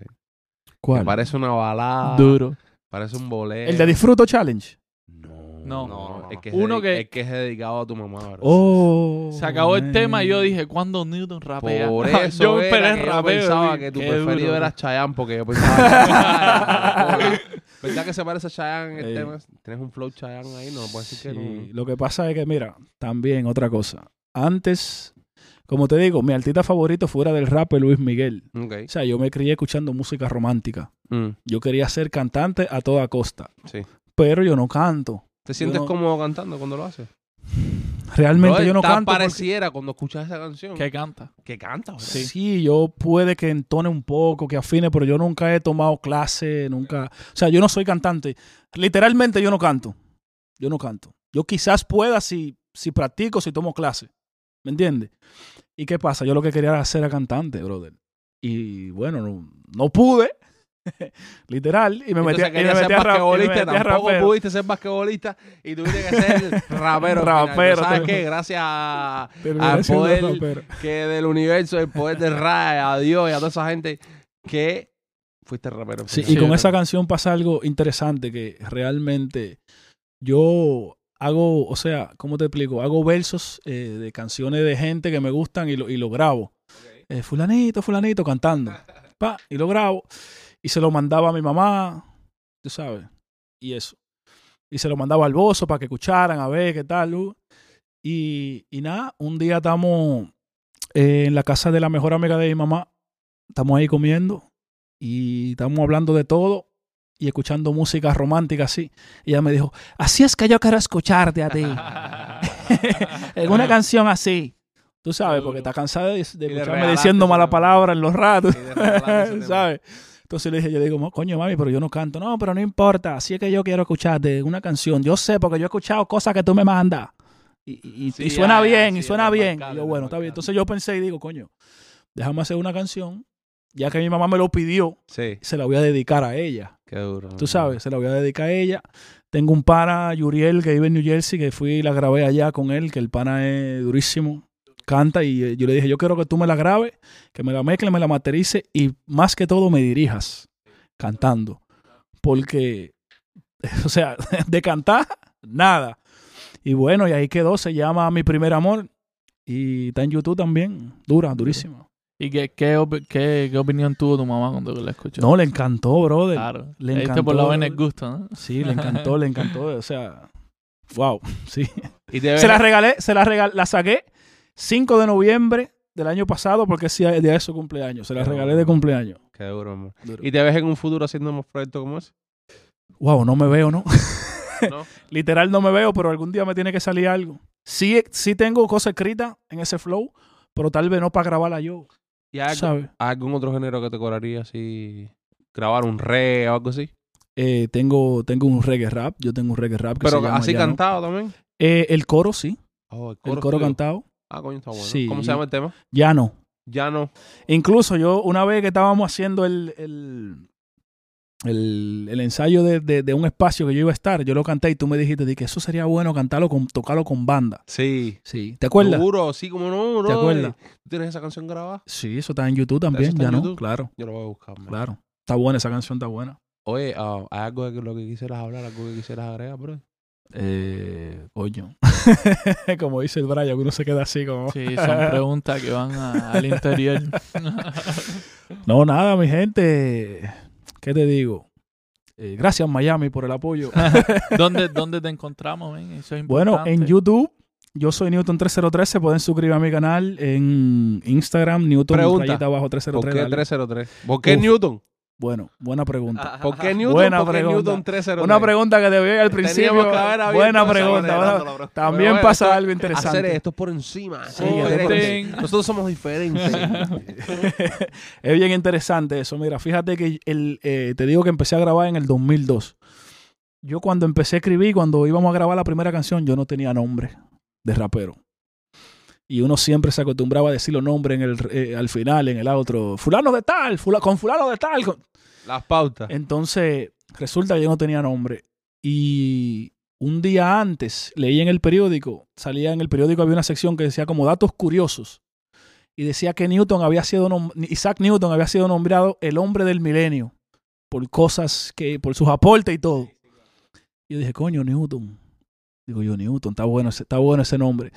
¿Cuál?
parece una balada.
Duro.
Parece un bolero.
El de Disfruto Challenge.
No,
No.
No, no,
El que,
Uno
es,
que-
que... el que es dedicado a tu mamá, bro.
Oh.
Se acabó el tema y yo dije, ¿cuándo Newton rapea?
Por <laughs> eso
yo
era que yo
rapeo.
pensaba que tu
Qué
preferido
duro,
era. Chayanne porque yo pensaba <laughs> ¿Verdad que se parece a Chayanne el
Eh.
tema? Tienes un flow Chayanne ahí, no puedes decir que no.
Lo que pasa es que, mira, también otra cosa. Antes, como te digo, mi artista favorito fuera del rap es Luis Miguel. O sea, yo me crié escuchando música romántica.
Mm,
Yo quería ser cantante a toda costa.
sí.
Pero yo no canto.
¿Te sientes
no-
cómodo cantando cuando lo haces?
Realmente
Bro,
yo no
tan
canto. porque-
pareciera cuando escuchas esa canción
Que canta.
que canta, bro.
Sí. yo puede que entone un poco, que afine, pero yo nunca he tomado clase, nunca. O sea, yo no soy cantante. Literalmente yo no canto. Yo no canto. Yo quizás pueda si, si practico, si tomo clase. ¿Me entiendes? ¿Y qué pasa? Yo lo que quería era ser a cantante, brother. Y bueno, no, no pude. <laughs> Literal. Y me metí, a-
Entonces
y me
querías ser
metí a rap- y me
basquetbolista,
a
tampoco
rapero.
pudiste ser basquetbolista y tuviste que ser <laughs> rapero.
Rapero,
Pero ¿Sabes qué? Gracias a- al poder
rapero.
que del universo, el poder del rap, a Dios y a toda esa gente que fuiste rapero.
Sí, y con esa canción pasa algo interesante que realmente yo hago, o sea, ¿cómo te explico? Hago versos eh, de canciones de gente que me gustan y lo, y lo grabo. Eh, fulanito, fulanito, cantando. <laughs> Pa, y lo grabo. Y se lo mandaba a mi mamá, tú sabes, y eso. Y se lo mandaba al bozo para que escucharan, a ver qué tal. uh. Y, y nada, un día estamos eh, en la casa de la mejor amiga de mi mamá. Estamos ahí comiendo y estamos hablando de todo y escuchando música romántica así. Y ella me dijo, así es que yo quiero escucharte a ti. <laughs> en una canción así. Tú sabes, porque está cansada de, de escucharme diciendo malas palabras en los ratos. <laughs> ¿Sabes? Entonces le dije, yo le digo, coño mami, pero yo no canto. No, pero no importa. Así es que yo quiero escucharte una canción. Yo sé, porque yo he escuchado cosas que tú me mandas. Y, y-
Sí,
y suena
ya, ya,
bien, y suena bien. Y yo, bueno, está bien. Entonces yo pensé y digo, coño, déjame hacer una canción. Ya que mi mamá me lo pidió,
Sí,
se la voy a dedicar a ella.
Qué duro.
Tú sabes, se la voy a dedicar a ella. Tengo un pana, Yuriel, que vive en New Jersey, que fui y la grabé allá con él, que el pana es durísimo. Canta y eh, yo le dije, yo quiero que tú me la grabes, que me la mezcle, me la materice y más que todo me dirijas cantando. Porque, <laughs> o sea, <laughs> de cantar, nada. Y bueno, y ahí quedó, se llama Mi Primer Amor y está en YouTube también, dura, durísima.
¿Y qué, qué, qué, qué opinión tuvo tu mamá cuando la escuchó?
No, le encantó, brother.
claro.
le
Le diste por la
encantó.
el gusto, ¿no?
Sí, le encantó, le encantó. O sea, wow, sí. <laughs>
Y
Se la regalé, se la regalé, la saqué 5 de noviembre del año pasado porque sí, el día de su cumpleaños. Se la regalé de cumpleaños.
Qué duro, amor.
Duro.
¿Y te ves en un futuro haciendo más proyectos como ese?
Wow, no me veo, ¿no? <laughs>
¿No? <laughs>
Literal no me veo, pero algún día me tiene que salir algo. Sí, sí tengo cosas escritas en ese flow, pero tal vez no para grabarla yo,
¿Y hay algún otro género que te cobraría así? Grabar un re o algo así.
Eh, tengo, tengo un reggae rap, yo tengo un reggae rap que
Pero
se llama
así cantado también.
Eh, el coro, sí.
Oh, el
El
coro,
cantado,
Ah, coño, está bueno.
Sí.
¿Cómo se llama el tema?
ya no.
Ya no.
Incluso yo, una vez que estábamos haciendo el, el, el, el ensayo de, de- de un espacio que yo iba a estar, yo lo canté y tú me dijiste de que eso sería bueno cantarlo con, tocarlo con banda.
Sí.
Sí. ¿Te acuerdas?
Duro, sí, como no, bro.
¿Te acuerdas?
¿Tú tienes esa canción grabada?
Sí, eso está en YouTube también,
está
ya
en
no,
YouTube?
claro,
Yo lo voy a buscar. man.
claro. Está buena, esa canción está buena.
Oye, ah, ¿hay algo de lo que quisieras hablar, algo que quisieras agregar, bro?
Eh, coño. <laughs> como dice el Brian, uno se queda así como...
Sí, son <laughs> preguntas que van a- al interior. <laughs>
No, nada, mi gente. ¿Qué te digo? Eh, gracias, Miami, por el apoyo. <laughs>
¿Dónde, <laughs> ¿Dónde te encontramos, ven? Eso es
Bueno, en YouTube, yo soy Newton3013. Se pueden suscribir a mi canal en Instagram, Newton
Pregunta,
rayita abajo
¿Por
303.
qué
dale.
303? ¿Por qué
Uf.
Newton?
Bueno, buena pregunta.
¿Por qué Newton?
Buena
¿Por qué
pregunta.
Newton 303?
Una pregunta que debía ir al principio.
que haber abierto
Buena pregunta. También pasa algo
Hacer
interesante.
esto por encima.
Sí,
somos
esto por
diferentes. Nosotros somos diferentes. <laughs>
es bien interesante eso. Mira, fíjate que el, eh, te digo que empecé a grabar en el 2002. Yo cuando empecé a escribir, cuando íbamos a grabar la primera canción, yo no tenía nombre de rapero. Y uno siempre se acostumbraba a decir los nombres en el, eh, al final, en el outro. Fulano de tal, fula- con fulano de tal. con-
Las pautas.
Entonces, resulta que yo no tenía nombre. Y un día antes leí en el periódico, salía en el periódico, había una sección que decía como datos curiosos. Y decía que Newton había sido, nom- Isaac Newton había sido nombrado el hombre del milenio por cosas que, por sus aportes y todo. Y yo dije, coño, Newton. Digo yo, Newton, está bueno, está bueno ese nombre.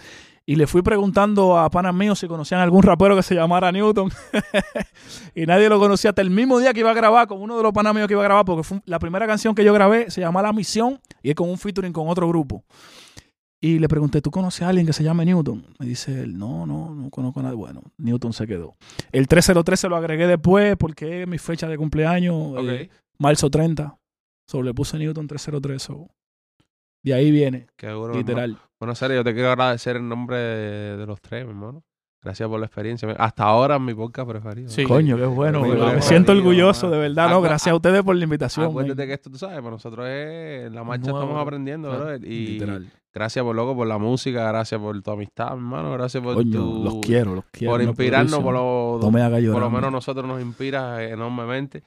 Y le fui preguntando a panas míos si conocían algún rapero que se llamara Newton. <laughs> y nadie lo conocía hasta el mismo día que iba a grabar con uno de los panas míos que iba a grabar, porque fue la primera canción que yo grabé se llama La Misión y es con un featuring con otro grupo. Y le pregunté, ¿tú conoces a alguien que se llame Newton? Me dice él, no, no, no conozco a nadie. Bueno, Newton se quedó. El 303 se lo agregué después porque es mi fecha de cumpleaños, eh, marzo 30. Solo le puse Newton 303. so. De ahí viene,
Qué duro, hermano. Bueno, serio, yo te quiero agradecer en nombre de, de los tres, mi hermano. Gracias por la experiencia. Hasta ahora mi podcast preferido.
Sí.
Coño, qué bueno. Me- siento orgulloso, de verdad. No, gracias a ustedes por la invitación.
Acuérdate
man.
que esto, tú sabes, para nosotros es la marcha
Nuevo,
estamos aprendiendo,
claro.
Y
Literal.
gracias por loco por la música, gracias por tu amistad, hermano, gracias por
Coño,
tu
los quiero, los quiero.
por inspirarnos, por lo,
No me haga llorar.
por lo
man.
menos nosotros nos inspira enormemente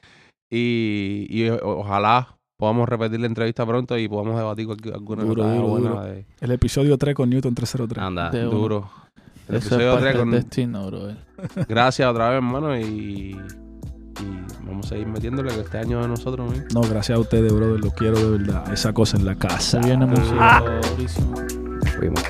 y, y o- ojalá podamos repetir la entrevista pronto y podamos debatir alguna
Duro, duro,
buena
duro.
de
El episodio 3 con Newton 303.
Anda.
De
duro. El
Eso es
episodio
parte
3
del
con,
destino, bro. <laughs>
Gracias otra vez, hermano, y, y vamos a seguir metiéndole que este año a nosotros, ¿no?
No, gracias a ustedes, brother. Los quiero de verdad. Esa cosa en la casa.
Se viene música durísima.
Fuimos.